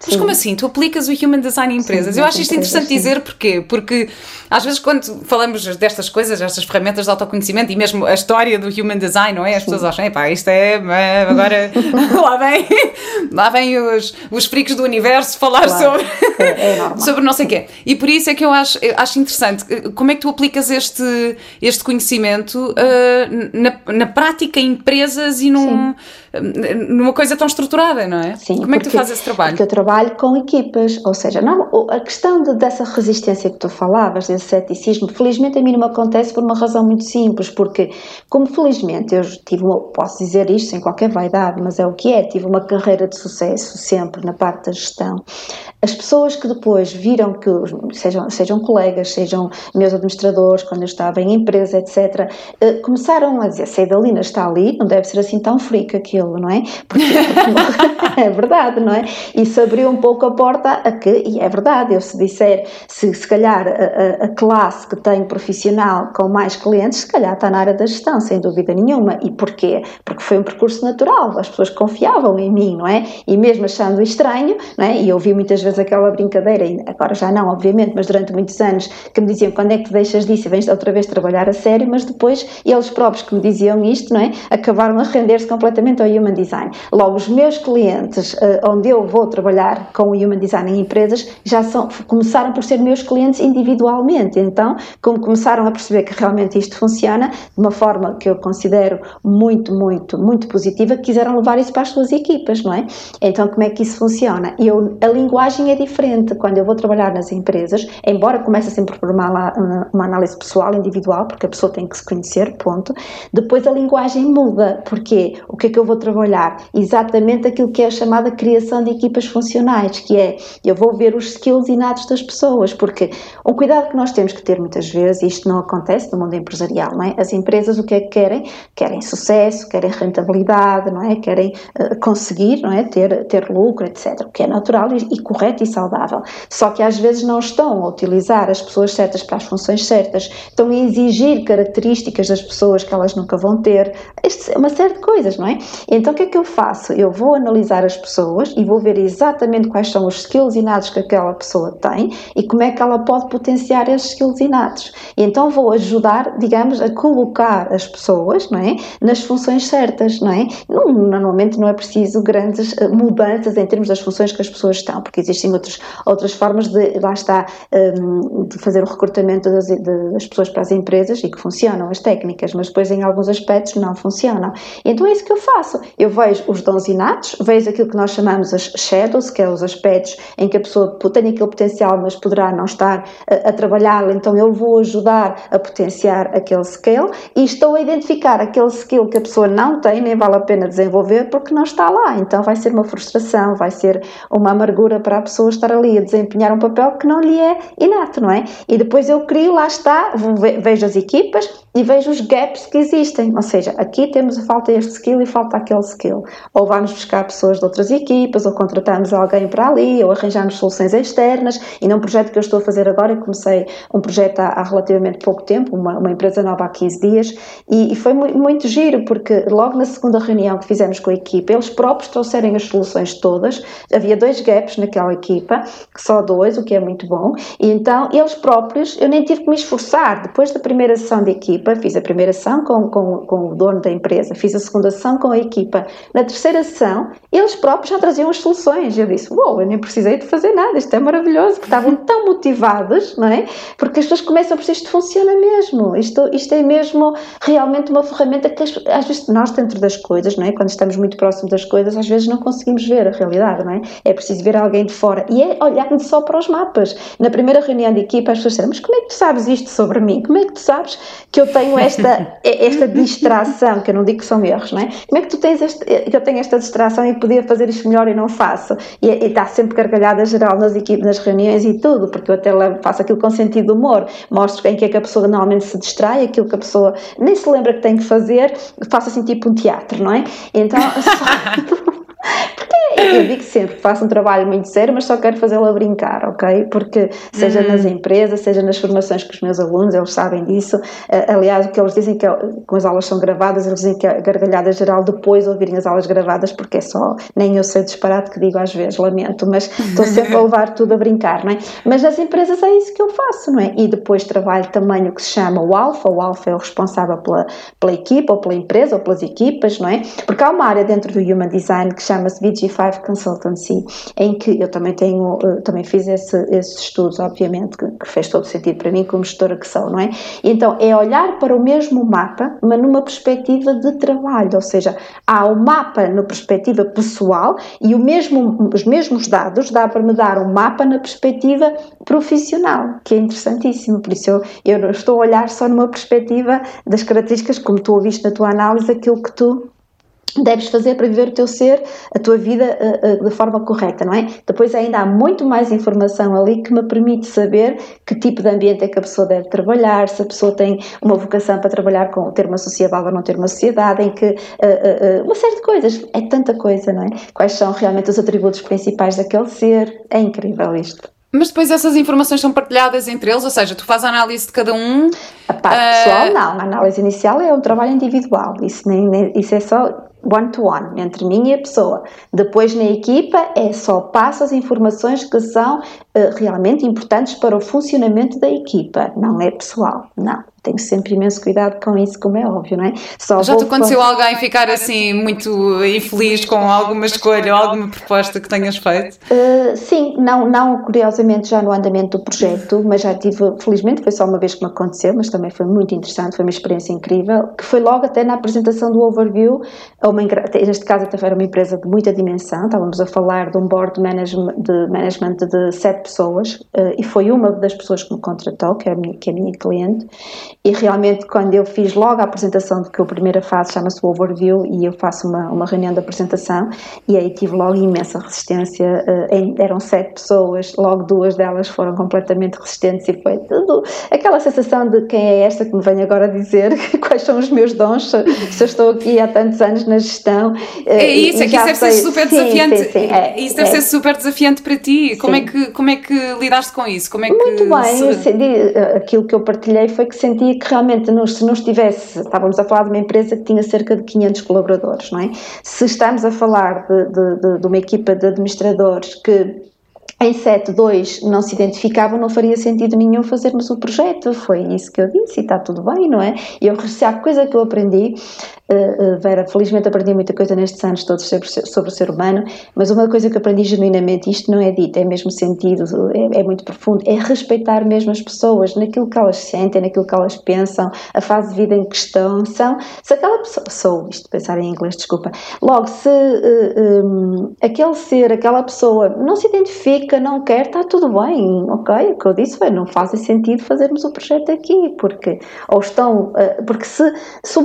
mas como assim? Tu aplicas o Human Design em empresas? Sim, eu acho isto interessante sim. dizer porquê? Porque às vezes quando falamos destas coisas, destas ferramentas de autoconhecimento e mesmo a história do Human Design, não é? As pessoas acham, epá, isto é, é agora lá vem, lá vem os, os freaks do universo falar claro. sobre, é, é sobre não sei o quê. E por isso é que eu acho, eu acho interessante como é que tu aplicas este, este conhecimento uh, na, na prática em empresas e num, numa coisa tão estruturada, não é? Sim, como é que tu fazes esse trabalho? Porque eu trabalho com equipas, ou seja, não, a questão de, dessa resistência que tu falavas, desse ceticismo, felizmente a mim não me acontece por uma razão muito simples, porque como felizmente eu tive, posso dizer isto sem qualquer vaidade, mas é o que é, tive uma carreira de sucesso sempre na parte da gestão, as pessoas que depois viram que, sejam, sejam colegas, sejam meus administradores, quando eu estava em empresa, etc., eh, começaram a dizer, se a Idalina está ali, não deve ser assim tão fria não é? Porque, porque é verdade, não é? Isso abriu um pouco a porta a que, e é verdade, eu se disser, se, se calhar a, a, classe que tem profissional com mais clientes, se calhar está na área da gestão, sem dúvida nenhuma. E porquê? Porque foi um percurso natural, as pessoas confiavam em mim, não é? E mesmo achando estranho, não é? E eu vi muitas vezes vezes aquela brincadeira, agora já não, obviamente, mas durante muitos anos, que me diziam quando é que deixas disso e vens outra vez trabalhar a sério, mas depois eles próprios que me diziam isto, não é? Acabaram a render-se completamente ao Human Design. Logo, os meus clientes, uh, onde eu vou trabalhar com o Human Design em empresas, já são, começaram por ser meus clientes individualmente. Então, como começaram a perceber que realmente isto funciona, de uma forma que eu considero muito, muito, muito positiva, quiseram levar isso para as suas equipas, não é? Então, como é que isso funciona? Eu, a linguagem é diferente quando eu vou trabalhar nas empresas, embora comece sempre por uma, uma análise pessoal, individual, porque a pessoa tem que se conhecer, ponto. Depois a linguagem muda, porque o que é que eu vou trabalhar? Exatamente aquilo que é a chamada criação de equipas funcionais, que é eu vou ver os skills inatos das pessoas, porque um cuidado que nós temos que ter muitas vezes, e isto não acontece no mundo empresarial, não é? As empresas o que é que querem? Querem sucesso, querem rentabilidade, não é? Querem uh, conseguir, não é? Ter, ter lucro, etc. O que é natural e, e correto e saudável. Só que às vezes não estão a utilizar as pessoas certas para as funções certas, estão a exigir características das pessoas que elas nunca vão ter, é uma série de coisas, não é? Então o que é que eu faço? Eu vou analisar as pessoas e vou ver exatamente quais são os skills inatos que aquela pessoa tem e como é que ela pode potenciar esses skills inatos. E então vou ajudar, digamos, a colocar as pessoas, não é? Nas funções certas, não é? Normalmente não é preciso grandes eh, mudanças em termos das funções que as pessoas estão, porque existe existem outros, outras formas de, lá está, um, de fazer o recrutamento das pessoas para as empresas e que funcionam, as técnicas, mas depois em alguns aspectos não funcionam. Então é isso que eu faço. Eu vejo os dons inatos, vejo aquilo que nós chamamos as shadows, que é os aspectos em que a pessoa tem aquele potencial, mas poderá não estar a, a trabalhá-lo, então eu vou ajudar a potenciar aquele skill e estou a identificar aquele skill que a pessoa não tem, nem vale a pena desenvolver porque não está lá. Então vai ser uma frustração, vai ser uma amargura para a pessoa estar ali a desempenhar um papel que não lhe é inato, não é? E depois eu crio, lá está, vejo as equipas e vejo os gaps que existem. Ou seja, aqui temos a falta este skill e falta aquele skill. Ou vamos buscar pessoas de outras equipas, ou contratamos alguém para ali, ou arranjamos soluções externas. E num projeto que eu estou a fazer agora, eu comecei um projeto há, há relativamente pouco tempo, uma, uma, empresa nova há 15 dias, e, e foi muito, muito giro, porque logo na segunda reunião que fizemos com a equipa, eles próprios trouxeram as soluções todas. Havia dois gaps naquela equipa, só dois, o que é muito bom. E então eles próprios, eu nem tive que me esforçar. Depois da primeira sessão de equipa, fiz a primeira sessão com, com, com o dono da empresa, fiz a segunda sessão com a equipa. Na terceira sessão, eles próprios já traziam as soluções. Eu disse: Uou, wow, eu nem precisei de fazer nada, isto é maravilhoso, porque estavam tão motivados, não é? Porque as pessoas começam a perceber isto funciona mesmo, isto, isto é mesmo realmente uma ferramenta que às vezes nós, dentro das coisas, não é? Quando estamos muito próximos das coisas, às vezes não conseguimos ver a realidade, não é? É preciso ver alguém de fora e é olhar só para os mapas. Na primeira reunião de equipa, as pessoas disseram: Mas como é que tu sabes isto sobre mim? Como é que tu sabes que eu tenho esta, esta distração? Que eu não digo que são erros, não é? Como é que tu tens este, que eu tenho esta distração e podia fazer isto melhor e não faço? E, está sempre gargalhada geral nas equipes, nas reuniões e tudo, porque eu até faço aquilo com sentido de humor, mostro em que é que a pessoa normalmente se distrai, aquilo que a pessoa nem se lembra que tem que fazer, faço assim tipo um teatro, não é? Então. Porque eu digo sempre faço um trabalho muito sério, mas só quero fazê-lo a brincar, ok? Porque seja nas uhum. empresas, seja nas formações com os meus alunos, eles sabem disso. Aliás, o que eles dizem que como as aulas são gravadas, eles dizem que a gargalhada geral depois ouvirem as aulas gravadas, porque é só, nem eu sei disparate que digo às vezes, lamento, mas estou sempre a levar tudo a brincar, não é? Mas nas empresas é isso que eu faço, não é? E depois trabalho também o que se chama o Alfa, o Alfa é o responsável pela, pela equipa, ou pela empresa, ou pelas equipas, não é? Porque há uma área dentro do Human Design que chama-se VG5 Consultancy, em que eu também tenho, eh, também fiz esse, esses estudos, obviamente, que, que fez todo sentido para mim como gestora que sou, não é? Então é olhar para o mesmo mapa, mas numa perspectiva de trabalho, ou seja, há o mapa na perspectiva pessoal e o mesmo, os mesmos dados dá para me dar um mapa na perspectiva profissional, que é interessantíssimo, por isso eu, eu não estou a olhar só numa perspectiva das características, como tu ouviste na tua análise, aquilo que tu deves fazer para viver o teu ser, a tua vida uh, uh, da forma correta, não é? Depois ainda há muito mais informação ali que me permite saber que tipo de ambiente é que a pessoa deve trabalhar, se a pessoa tem uma vocação para trabalhar com ter uma sociedade ou não ter uma sociedade, em que uh, uma série de coisas, é tanta coisa, não é? Quais são realmente os atributos principais daquele ser? É incrível isto. Mas depois essas informações são partilhadas entre eles, ou seja, tu fazes a análise de cada um. A parte pessoal, não. A análise inicial é um trabalho individual. Isso, nem, nem, isso é só one-to-one, -one, entre mim e a pessoa. Depois, na equipa, é só passo as informações que são uh, realmente importantes para o funcionamento da equipa, não é pessoal, não tenho sempre imenso cuidado com isso, como é óbvio, não é? Só Já te aconteceu alguém ficar assim muito infeliz com alguma escolha ou alguma proposta que tenhas feito? Uh, sim, não, não curiosamente já no andamento do projeto, mas já tive, felizmente foi só uma vez que me aconteceu, mas também foi muito interessante, foi uma experiência incrível, que foi logo até na apresentação do overview, uma, neste caso até era uma empresa de muita dimensão, estávamos a falar de um board de management de, management de sete pessoas, uh, e foi uma das pessoas que me contratou, que é a minha, que é a minha cliente, e realmente, quando eu fiz logo a apresentação, porque a primeira fase chama-se overview, e eu faço uma, uma reunião de apresentação, e aí tive logo imensa resistência. Uh, eram sete pessoas, logo duas delas foram completamente resistentes, e foi tudo aquela sensação de quem é esta que me vem agora dizer quais são os meus dons, se eu estou aqui há tantos anos na gestão. Uh, é isso, é que isso deve sei... ser super desafiante. Sim, sim, é, isso deve é. ser super desafiante para ti. Como é, que, como é que lidaste com isso? Como é Muito bem, se... aquilo que eu partilhei foi que senti que realmente não, se não estivesse, estávamos a falar de uma empresa que tinha cerca de 500 colaboradores, não é? Se estamos a falar de, de, de, de uma equipa de administradores que em 7.2 não se identificavam, não faria sentido nenhum fazermos o projeto. Foi isso que eu disse e está tudo bem, não é? E eu, se há coisa que eu aprendi, uh, uh, Vera, felizmente aprendi muita coisa nestes anos todos sobre, o ser humano, mas uma coisa que aprendi genuinamente, isto não é dito, é mesmo sentido, é, é, muito profundo, é respeitar mesmo as pessoas naquilo que elas sentem, naquilo que elas pensam, a fase de vida em questão, são, se aquela pessoa, sou, isto pensar em inglês, desculpa, logo, se uh, eh, um, aquele ser, aquela pessoa não se identifica não quer, está tudo bem, ok? O que eu disse foi, não faz sentido fazermos o projeto aqui, porque, ou estão, eh, porque se,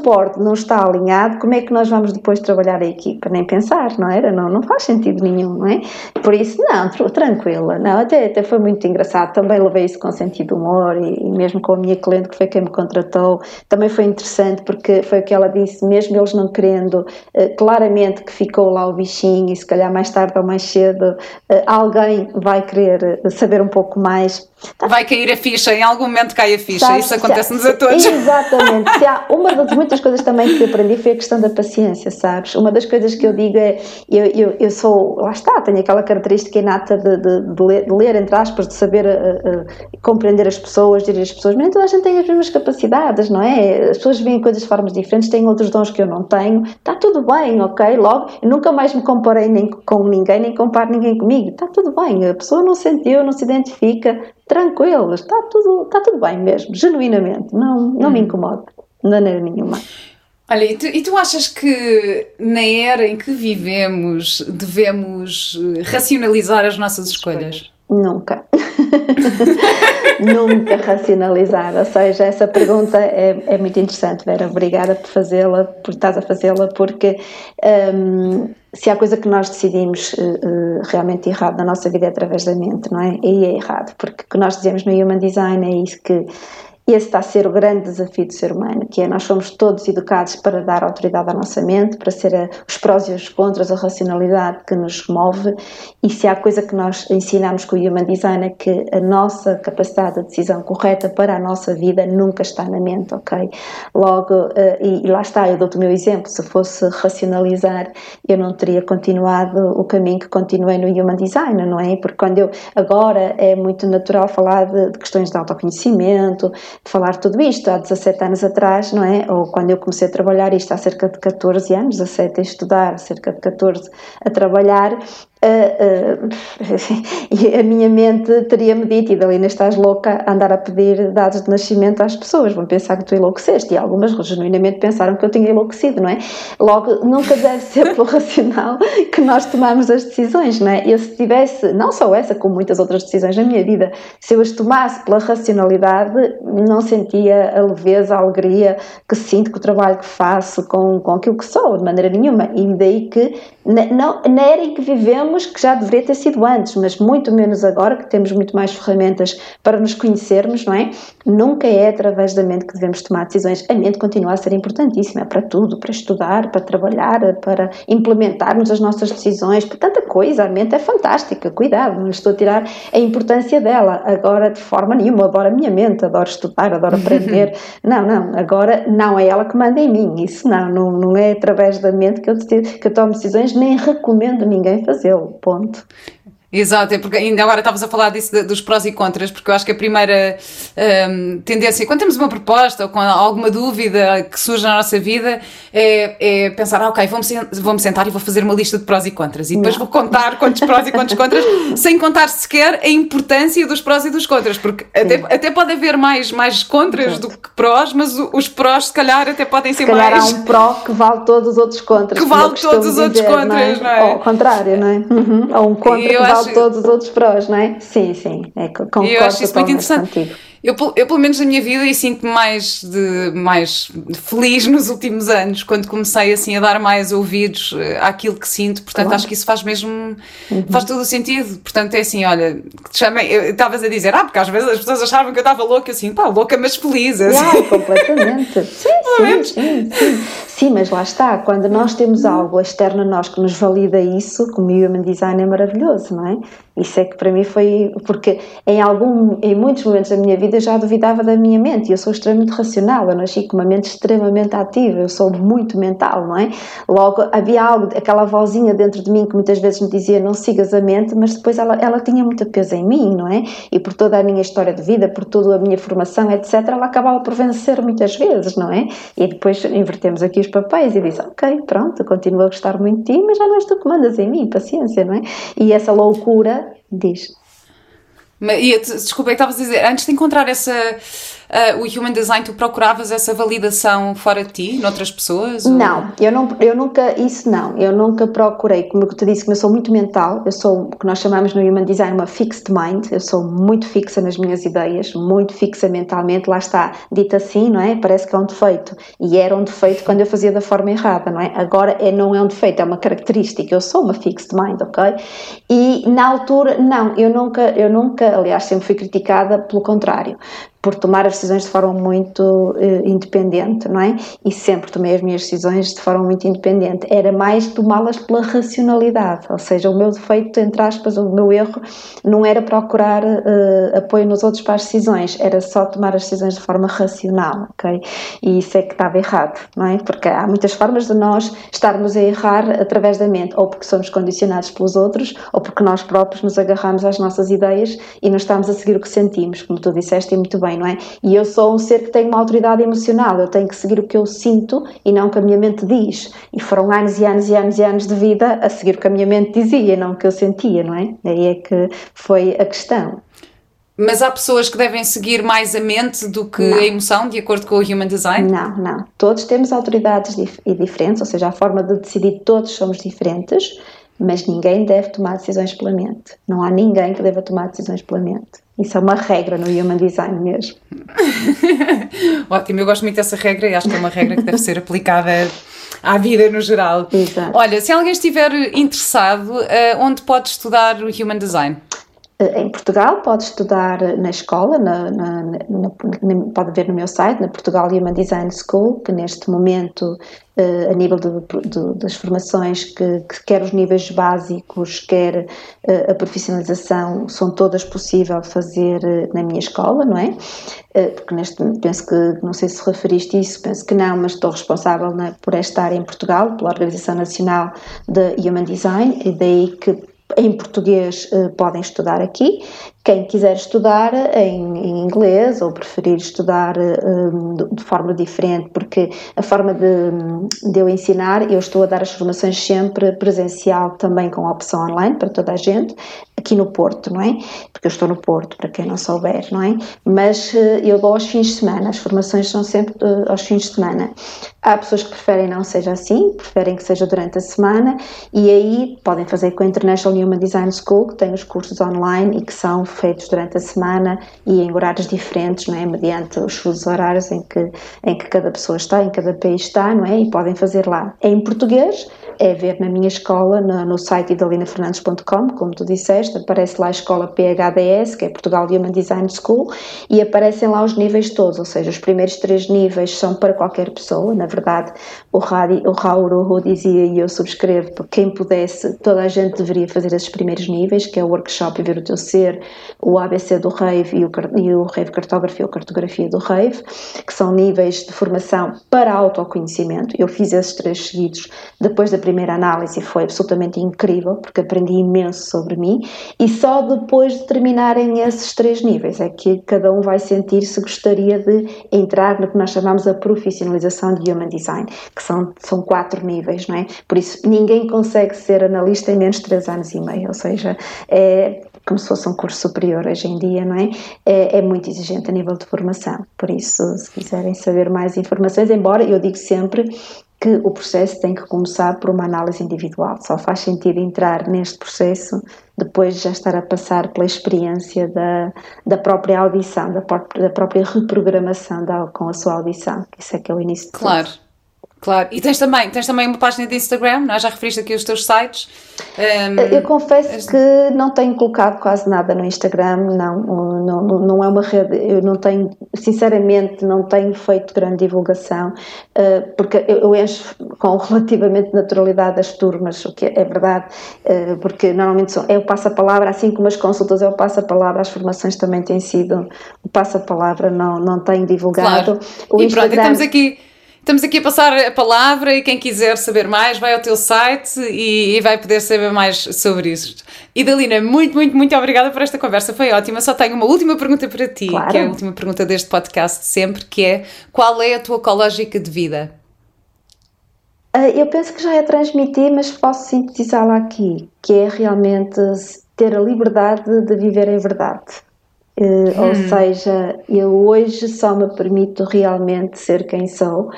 board não está alinhado, como é que nós vamos depois trabalhar a equipa? Nem pensar, não era? Não, não faz sentido nenhum, não é? Por isso, não, tranquila, não, até, até foi muito engraçado, também levei isso com sentido de humor e, e mesmo com a minha cliente que foi quem me contratou, também foi interessante porque foi o que ela disse, mesmo eles não querendo, eh, claramente que ficou lá o bichinho e se calhar mais tarde ou mais cedo eh, alguém vai querer saber um pouco mais. Vai cair a ficha, em algum momento cai a ficha, Sabes, isso acontece-nos a todos. Exatamente. Se há, uma das muitas coisas também que aprendi foi a questão da paciência, sabes? Uma das coisas que eu digo é, eu, eu, eu sou, lá está, tenho aquela característica inata de, de, de, ler, de ler, entre aspas, de saber uh, uh, compreender as pessoas, gerir as pessoas, mas nem toda a gente tem as mesmas capacidades, não é? As pessoas veem coisas de formas diferentes, têm outros dons que eu não tenho, está tudo bem, ok? Logo, nunca mais me comparei nem com ninguém, nem comparo ninguém comigo, está tudo bem, a pessoa não sentiu, não se identifica, tranquilos, está tudo, está tudo bem mesmo, genuinamente, não, não hum. me incomoda, de maneira nenhuma. Olha, e tu, e tu, achas que na era em que vivemos devemos eh, racionalizar as nossas escolhas? Nunca. Nunca racionalizar. Ou seja, essa pergunta é, é muito interessante, Vera. Obrigada por fazê-la, por estás a fazê-la, porque um, se há coisa que nós decidimos uh, realmente errado na nossa vida é através da mente, não é? E é errado, porque o que nós dizemos no Human Design é isso que esse está a ser o grande desafio do ser humano, que é nós somos todos educados para dar autoridade à nossa mente, para ser a, os prós e os contras, a racionalidade que nos move, e se há coisa que nós ensinamos com o Human Design é que a nossa capacidade de decisão correta para a nossa vida nunca está na mente, ok? Logo, uh, e, e, lá está, eu dou-te o meu exemplo, se fosse racionalizar, eu não teria continuado o caminho que continuei no Human Design, não é? Porque quando eu, agora é muito natural falar de, de questões de autoconhecimento, de falar tudo isto, há 17 anos atrás, não é? Ou quando eu comecei a trabalhar isto há cerca de 14 anos, 17 a estudar, cerca de 14 a trabalhar, e a minha mente teria-me dito, e Dalina, estás louca a andar a pedir dados de nascimento às pessoas, vão pensar que tu enlouqueceste, e algumas genuinamente pensaram que eu tinha enlouquecido, não é? Logo, nunca deve ser pelo racional que nós tomamos as decisões, não é? Eu se tivesse, não só essa, como muitas outras decisões na minha vida, se eu as tomasse pela racionalidade, não sentia a leveza, a alegria que sinto com o trabalho que faço, com, com aquilo que sou, de maneira nenhuma, e daí que, na, na era em que vivemos, que já deveria ter sido antes, mas muito menos agora que temos muito mais ferramentas para nos conhecermos, não é? Nunca é através da mente que devemos tomar decisões. A mente continua a ser importantíssima é para tudo, para estudar, para trabalhar, para implementarmos as nossas decisões, para tanta coisa. A mente é fantástica, cuidado, não estou a tirar a importância dela. Agora, de forma nenhuma, adoro a minha mente, adoro estudar, adoro aprender. não, não, agora não é ela que manda em mim. Isso não, não, não é através da mente que eu, que eu tomo decisões, nem recomendo ninguém fazê-lo ponto. Exato, é porque ainda agora estavas a falar disso dos prós e contras, porque eu acho que a primeira um, tendência, quando temos uma proposta ou com alguma dúvida que surge na nossa vida, é, é pensar, ah, ok, vou-me vou sentar e vou fazer uma lista de prós e contras. E depois Não. vou contar quantos prós e quantos contras, sem contar sequer a importância dos prós e dos contras, porque até, até pode haver mais, mais contras do que prós, mas os prós, se calhar, até podem ser se calhar mais. há um pró que vale todos os outros contras. Que vale todos os outros contras, não é? Não é? Ou ao contrário, não é? Uhum. Ou um contra que vale. Todos os outros prós, não é? Sim, sim, é, concordo eu acho isso muito interessante. Contigo. Eu, eu, pelo menos na minha vida, e sinto-me mais, de, mais feliz nos últimos anos, quando comecei assim a dar mais ouvidos eh, àquilo que sinto. Portanto, claro. acho que isso faz mesmo, uhum. faz todo o sentido. Portanto, é assim, olha, estavas a dizer, ah, porque às vezes as pessoas achavam que eu estava louca, assim, pá, louca, mas feliz. Assim. Yeah, completamente. sim, sim, sim, sim. Sim, mas lá está, quando nós temos algo externo a nós que nos valida isso, como o Human Design é maravilhoso, não é? Isso é que para mim foi. Porque em, algum, em muitos momentos da minha vida já duvidava da minha mente. Eu sou extremamente racional, eu nasci com uma mente extremamente ativa, eu sou muito mental, não é? Logo havia algo, aquela vozinha dentro de mim que muitas vezes me dizia não sigas a mente, mas depois ela, ela tinha muita peso em mim, não é? E por toda a minha história de vida, por toda a minha formação, etc., ela acabava por vencer muitas vezes, não é? E depois invertemos aqui os papéis e disse: Ok, pronto, continuo a gostar muito de ti, mas já não és tu que mandas em mim, paciência, não é? E essa loucura Diz. Mas, e, desculpa, é estavas a dizer, antes de encontrar essa uh, o Human Design, tu procuravas essa validação fora de ti, noutras pessoas? Não, eu, não, eu nunca, isso não, eu nunca procurei, como eu te disse, eu sou muito mental, eu sou o que nós chamamos no Human Design uma fixed mind, eu sou muito fixa nas minhas ideias, muito fixa mentalmente, lá está, dito assim, não é? Parece que é um defeito, e era um defeito quando eu fazia da forma errada, não é? Agora é, não é um defeito, é uma característica, eu sou uma fixed mind, ok? E na altura, não, eu nunca, eu nunca, aliás, sempre fui criticada pelo contrário, por tomar as decisões de forma muito uh, independente, não é? E sempre tomei as minhas decisões de forma muito independente. Era mais tomá-las pela racionalidade, ou seja, o meu defeito, entre aspas, o meu erro, não era procurar uh, apoio nos outros para as decisões, era só tomar as decisões de forma racional, ok? E isso é que estava errado, não é? Porque há muitas formas de nós estarmos a errar através da mente, ou porque somos condicionados pelos outros, ou porque nós próprios nos agarramos às nossas ideias e não estamos a seguir o que sentimos, como tu disseste e muito bem também, não é? E eu sou um ser que tem uma autoridade emocional, eu tenho que seguir o que eu sinto e não o que a minha mente diz. E foram anos e anos e anos e anos de vida a seguir o que a minha mente dizia, não o que eu sentia, não é? Aí é que foi a questão. Mas há pessoas que devem seguir mais a mente do que não. a emoção, de acordo com o Human Design? Não, não. Todos temos autoridades dif diferentes, ou seja, a forma de decidir, todos somos diferentes, mas ninguém deve tomar decisões pela mente. Não há ninguém que deva tomar decisões pela mente. Isso é uma regra no Human Design mesmo. Ótimo, eu gosto muito dessa regra e acho que é uma regra que deve ser aplicada à vida no geral. Exato. Olha, se alguém estiver interessado, uh, onde pode estudar o Human Design? Eh, em Portugal, pode estudar na escola, na, na, na, pode ver no meu site, na Portugal Human Design School, que neste momento, eh, a nível de, de, das formações, que, que, quer os níveis básicos, quer eh, a profissionalização, são todas possível fazer na minha escola, não é? Porque neste penso que, não sei se referiste isso, penso que não, mas estou responsável por esta área em Portugal, pela Organização Nacional de Human Design, e daí que em português uh, podem estudar aqui. Quem quiser estudar em, em inglês ou preferir estudar uh, de, de, forma diferente, porque a forma de, de, eu ensinar, eu estou a dar as formações sempre presencial também com opção online para toda a gente, aqui no Porto, não é? Porque eu estou no Porto, para quem não souber, não é? Mas uh, eu dou aos fins de semana, as formações são sempre aos fins de semana. Há pessoas que preferem não seja assim, preferem que seja durante a semana e aí podem fazer com a International Human Design School, que tem os cursos online e que são feitos durante a semana e em horários diferentes, não é? Mediante os fusos horários em que, em que cada pessoa está, em cada país está, não é? E podem fazer lá. É em português, é ver na minha escola, no, no site idalinafernandes.com, como tu disseste, aparece lá a escola PHDS, que é Portugal Human Design School, e aparecem lá os níveis todos, ou seja, os primeiros três níveis são para qualquer pessoa, na verdade, o, Radi, o Raul dizia, e eu subscrevo, quem pudesse, toda a gente deveria fazer esses primeiros níveis, que é o workshop Ver o Teu Ser, o ABC do Rave e o, e o Rave Cartografia ou Cartografia do Rave, que são níveis de formação para autoconhecimento. Eu fiz esses três seguidos depois da primeira análise foi absolutamente incrível, porque aprendi imenso sobre mim, e só depois de terminarem esses três níveis é que cada um vai sentir se gostaria de entrar no que nós chamamos a profissionalização de Human Design, que são, são quatro níveis, não é? Por isso, ninguém consegue ser analista em menos de três anos e meio, ou seja, é como se fosse um curso superior hoje em dia, não é? É, é muito exigente a nível de formação. Por isso, se quiserem saber mais informações, embora eu digo sempre que o processo tem que começar por uma análise individual. Só faz sentido entrar neste processo depois de já estar a passar pela experiência da, da própria audição, da, da própria reprogramação da, com a sua audição. Isso é que é o início Claro. Claro, e tens também, tens também uma página de Instagram, não é? já referiste aqui os teus sites. Um, eu confesso que não tenho colocado quase nada no Instagram, não, não, não é uma rede, eu não tenho, sinceramente, não tenho feito grande divulgação, uh, porque eu, eu, encho com relativamente naturalidade as turmas, o que é verdade, uh, porque normalmente são, é o passo-palavra, assim como as consultas é o passo-palavra, as formações também têm sido o passo-palavra, não, não tenho divulgado. Claro. O e Instagram, pronto, estamos aqui Estamos aqui a passar a palavra e quem quiser saber mais vai ao teu site e, e vai poder saber mais sobre isso. Idalina, muito, muito, muito obrigada por esta conversa, foi ótima. Só tenho uma última pergunta para ti, claro. que é a última pergunta deste podcast sempre, que é qual é a tua ecológica de vida? Ah, eu penso que já é transmitir, mas posso sintetizá-la aqui, que é realmente ter a liberdade de viver em verdade. Hum. Ou seja, eu hoje só me permito realmente ser quem sou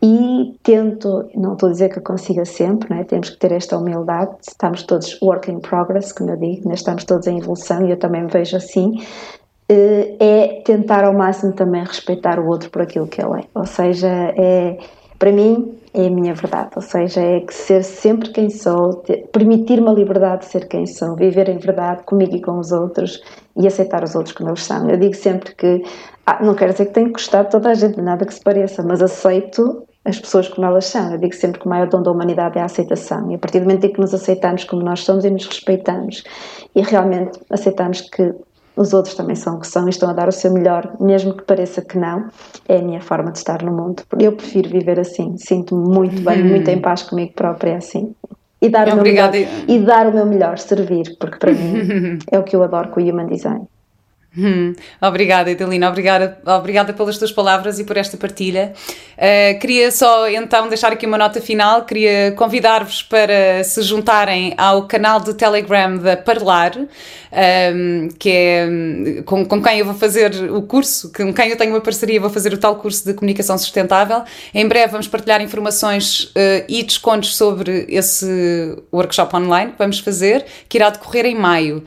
e tento, não estou a dizer que consiga sempre, não é? temos que ter esta humildade, estamos todos work in progress, como eu digo, estamos todos em evolução e eu também me vejo assim, uh, é tentar ao máximo também respeitar o outro por aquilo que ele é. Ou seja, é, para mim, é a minha verdade, ou seja, é que ser sempre quem sou, permitir-me a liberdade de ser quem sou, viver em verdade comigo e com os outros e aceitar os outros como eles são. Eu digo sempre que, ah, não quero dizer que tenho que gostar de toda a gente, nada que se pareça, mas aceito as pessoas como elas são. Eu digo sempre que o maior dom da humanidade é a aceitação. E a partir do momento em que nos aceitamos como nós somos e nos respeitamos e realmente aceitamos que os outros também são o que são e estão a dar o seu melhor, mesmo que pareça que não, é a minha forma de estar no mundo. Eu prefiro viver assim, sinto-me muito bem, hum. muito em paz comigo própria assim. E dar, o meu melhor, e dar o meu melhor, servir, porque para mim é o que eu adoro com o Human Design. Hum, obrigada, Edelina, obrigada, obrigada pelas tuas palavras e por esta partilha. Uh, queria só então deixar aqui uma nota final, queria convidar-vos para se juntarem ao canal de Telegram da Parlar, um, ehm, que é com, com quem eu vou fazer o curso, com quem eu tenho uma parceria, vou fazer o tal curso de comunicação sustentável. Em breve vamos partilhar informações uh, e descontos sobre esse workshop online que vamos fazer, que irá decorrer em maio.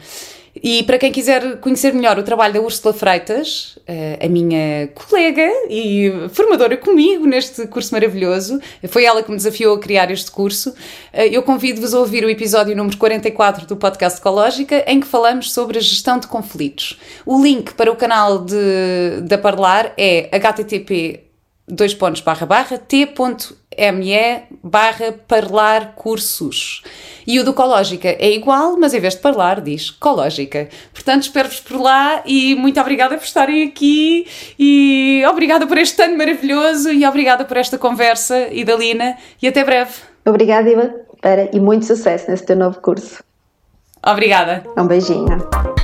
E para quem quiser conhecer melhor o trabalho da Úrsula Freitas, eh, a minha colega e formadora comigo neste curso maravilhoso, foi ela que me desafiou a criar este curso, eh, eu convido-vos a ouvir o episódio número 44 do podcast Ecológica, em que falamos sobre a gestão de conflitos. O link para o canal da Parlar é http dois t.me barra parlar cursos. E o do Cológica é igual, mas em vez de parlar, diz Cológica. Portanto, espero-vos por lá e muito obrigada por estarem aqui e obrigada por este ano maravilhoso e obrigada por esta conversa, Idalina, e até breve. Obrigada, Iva, e muito sucesso nesse teu novo curso. Obrigada. Um beijinho.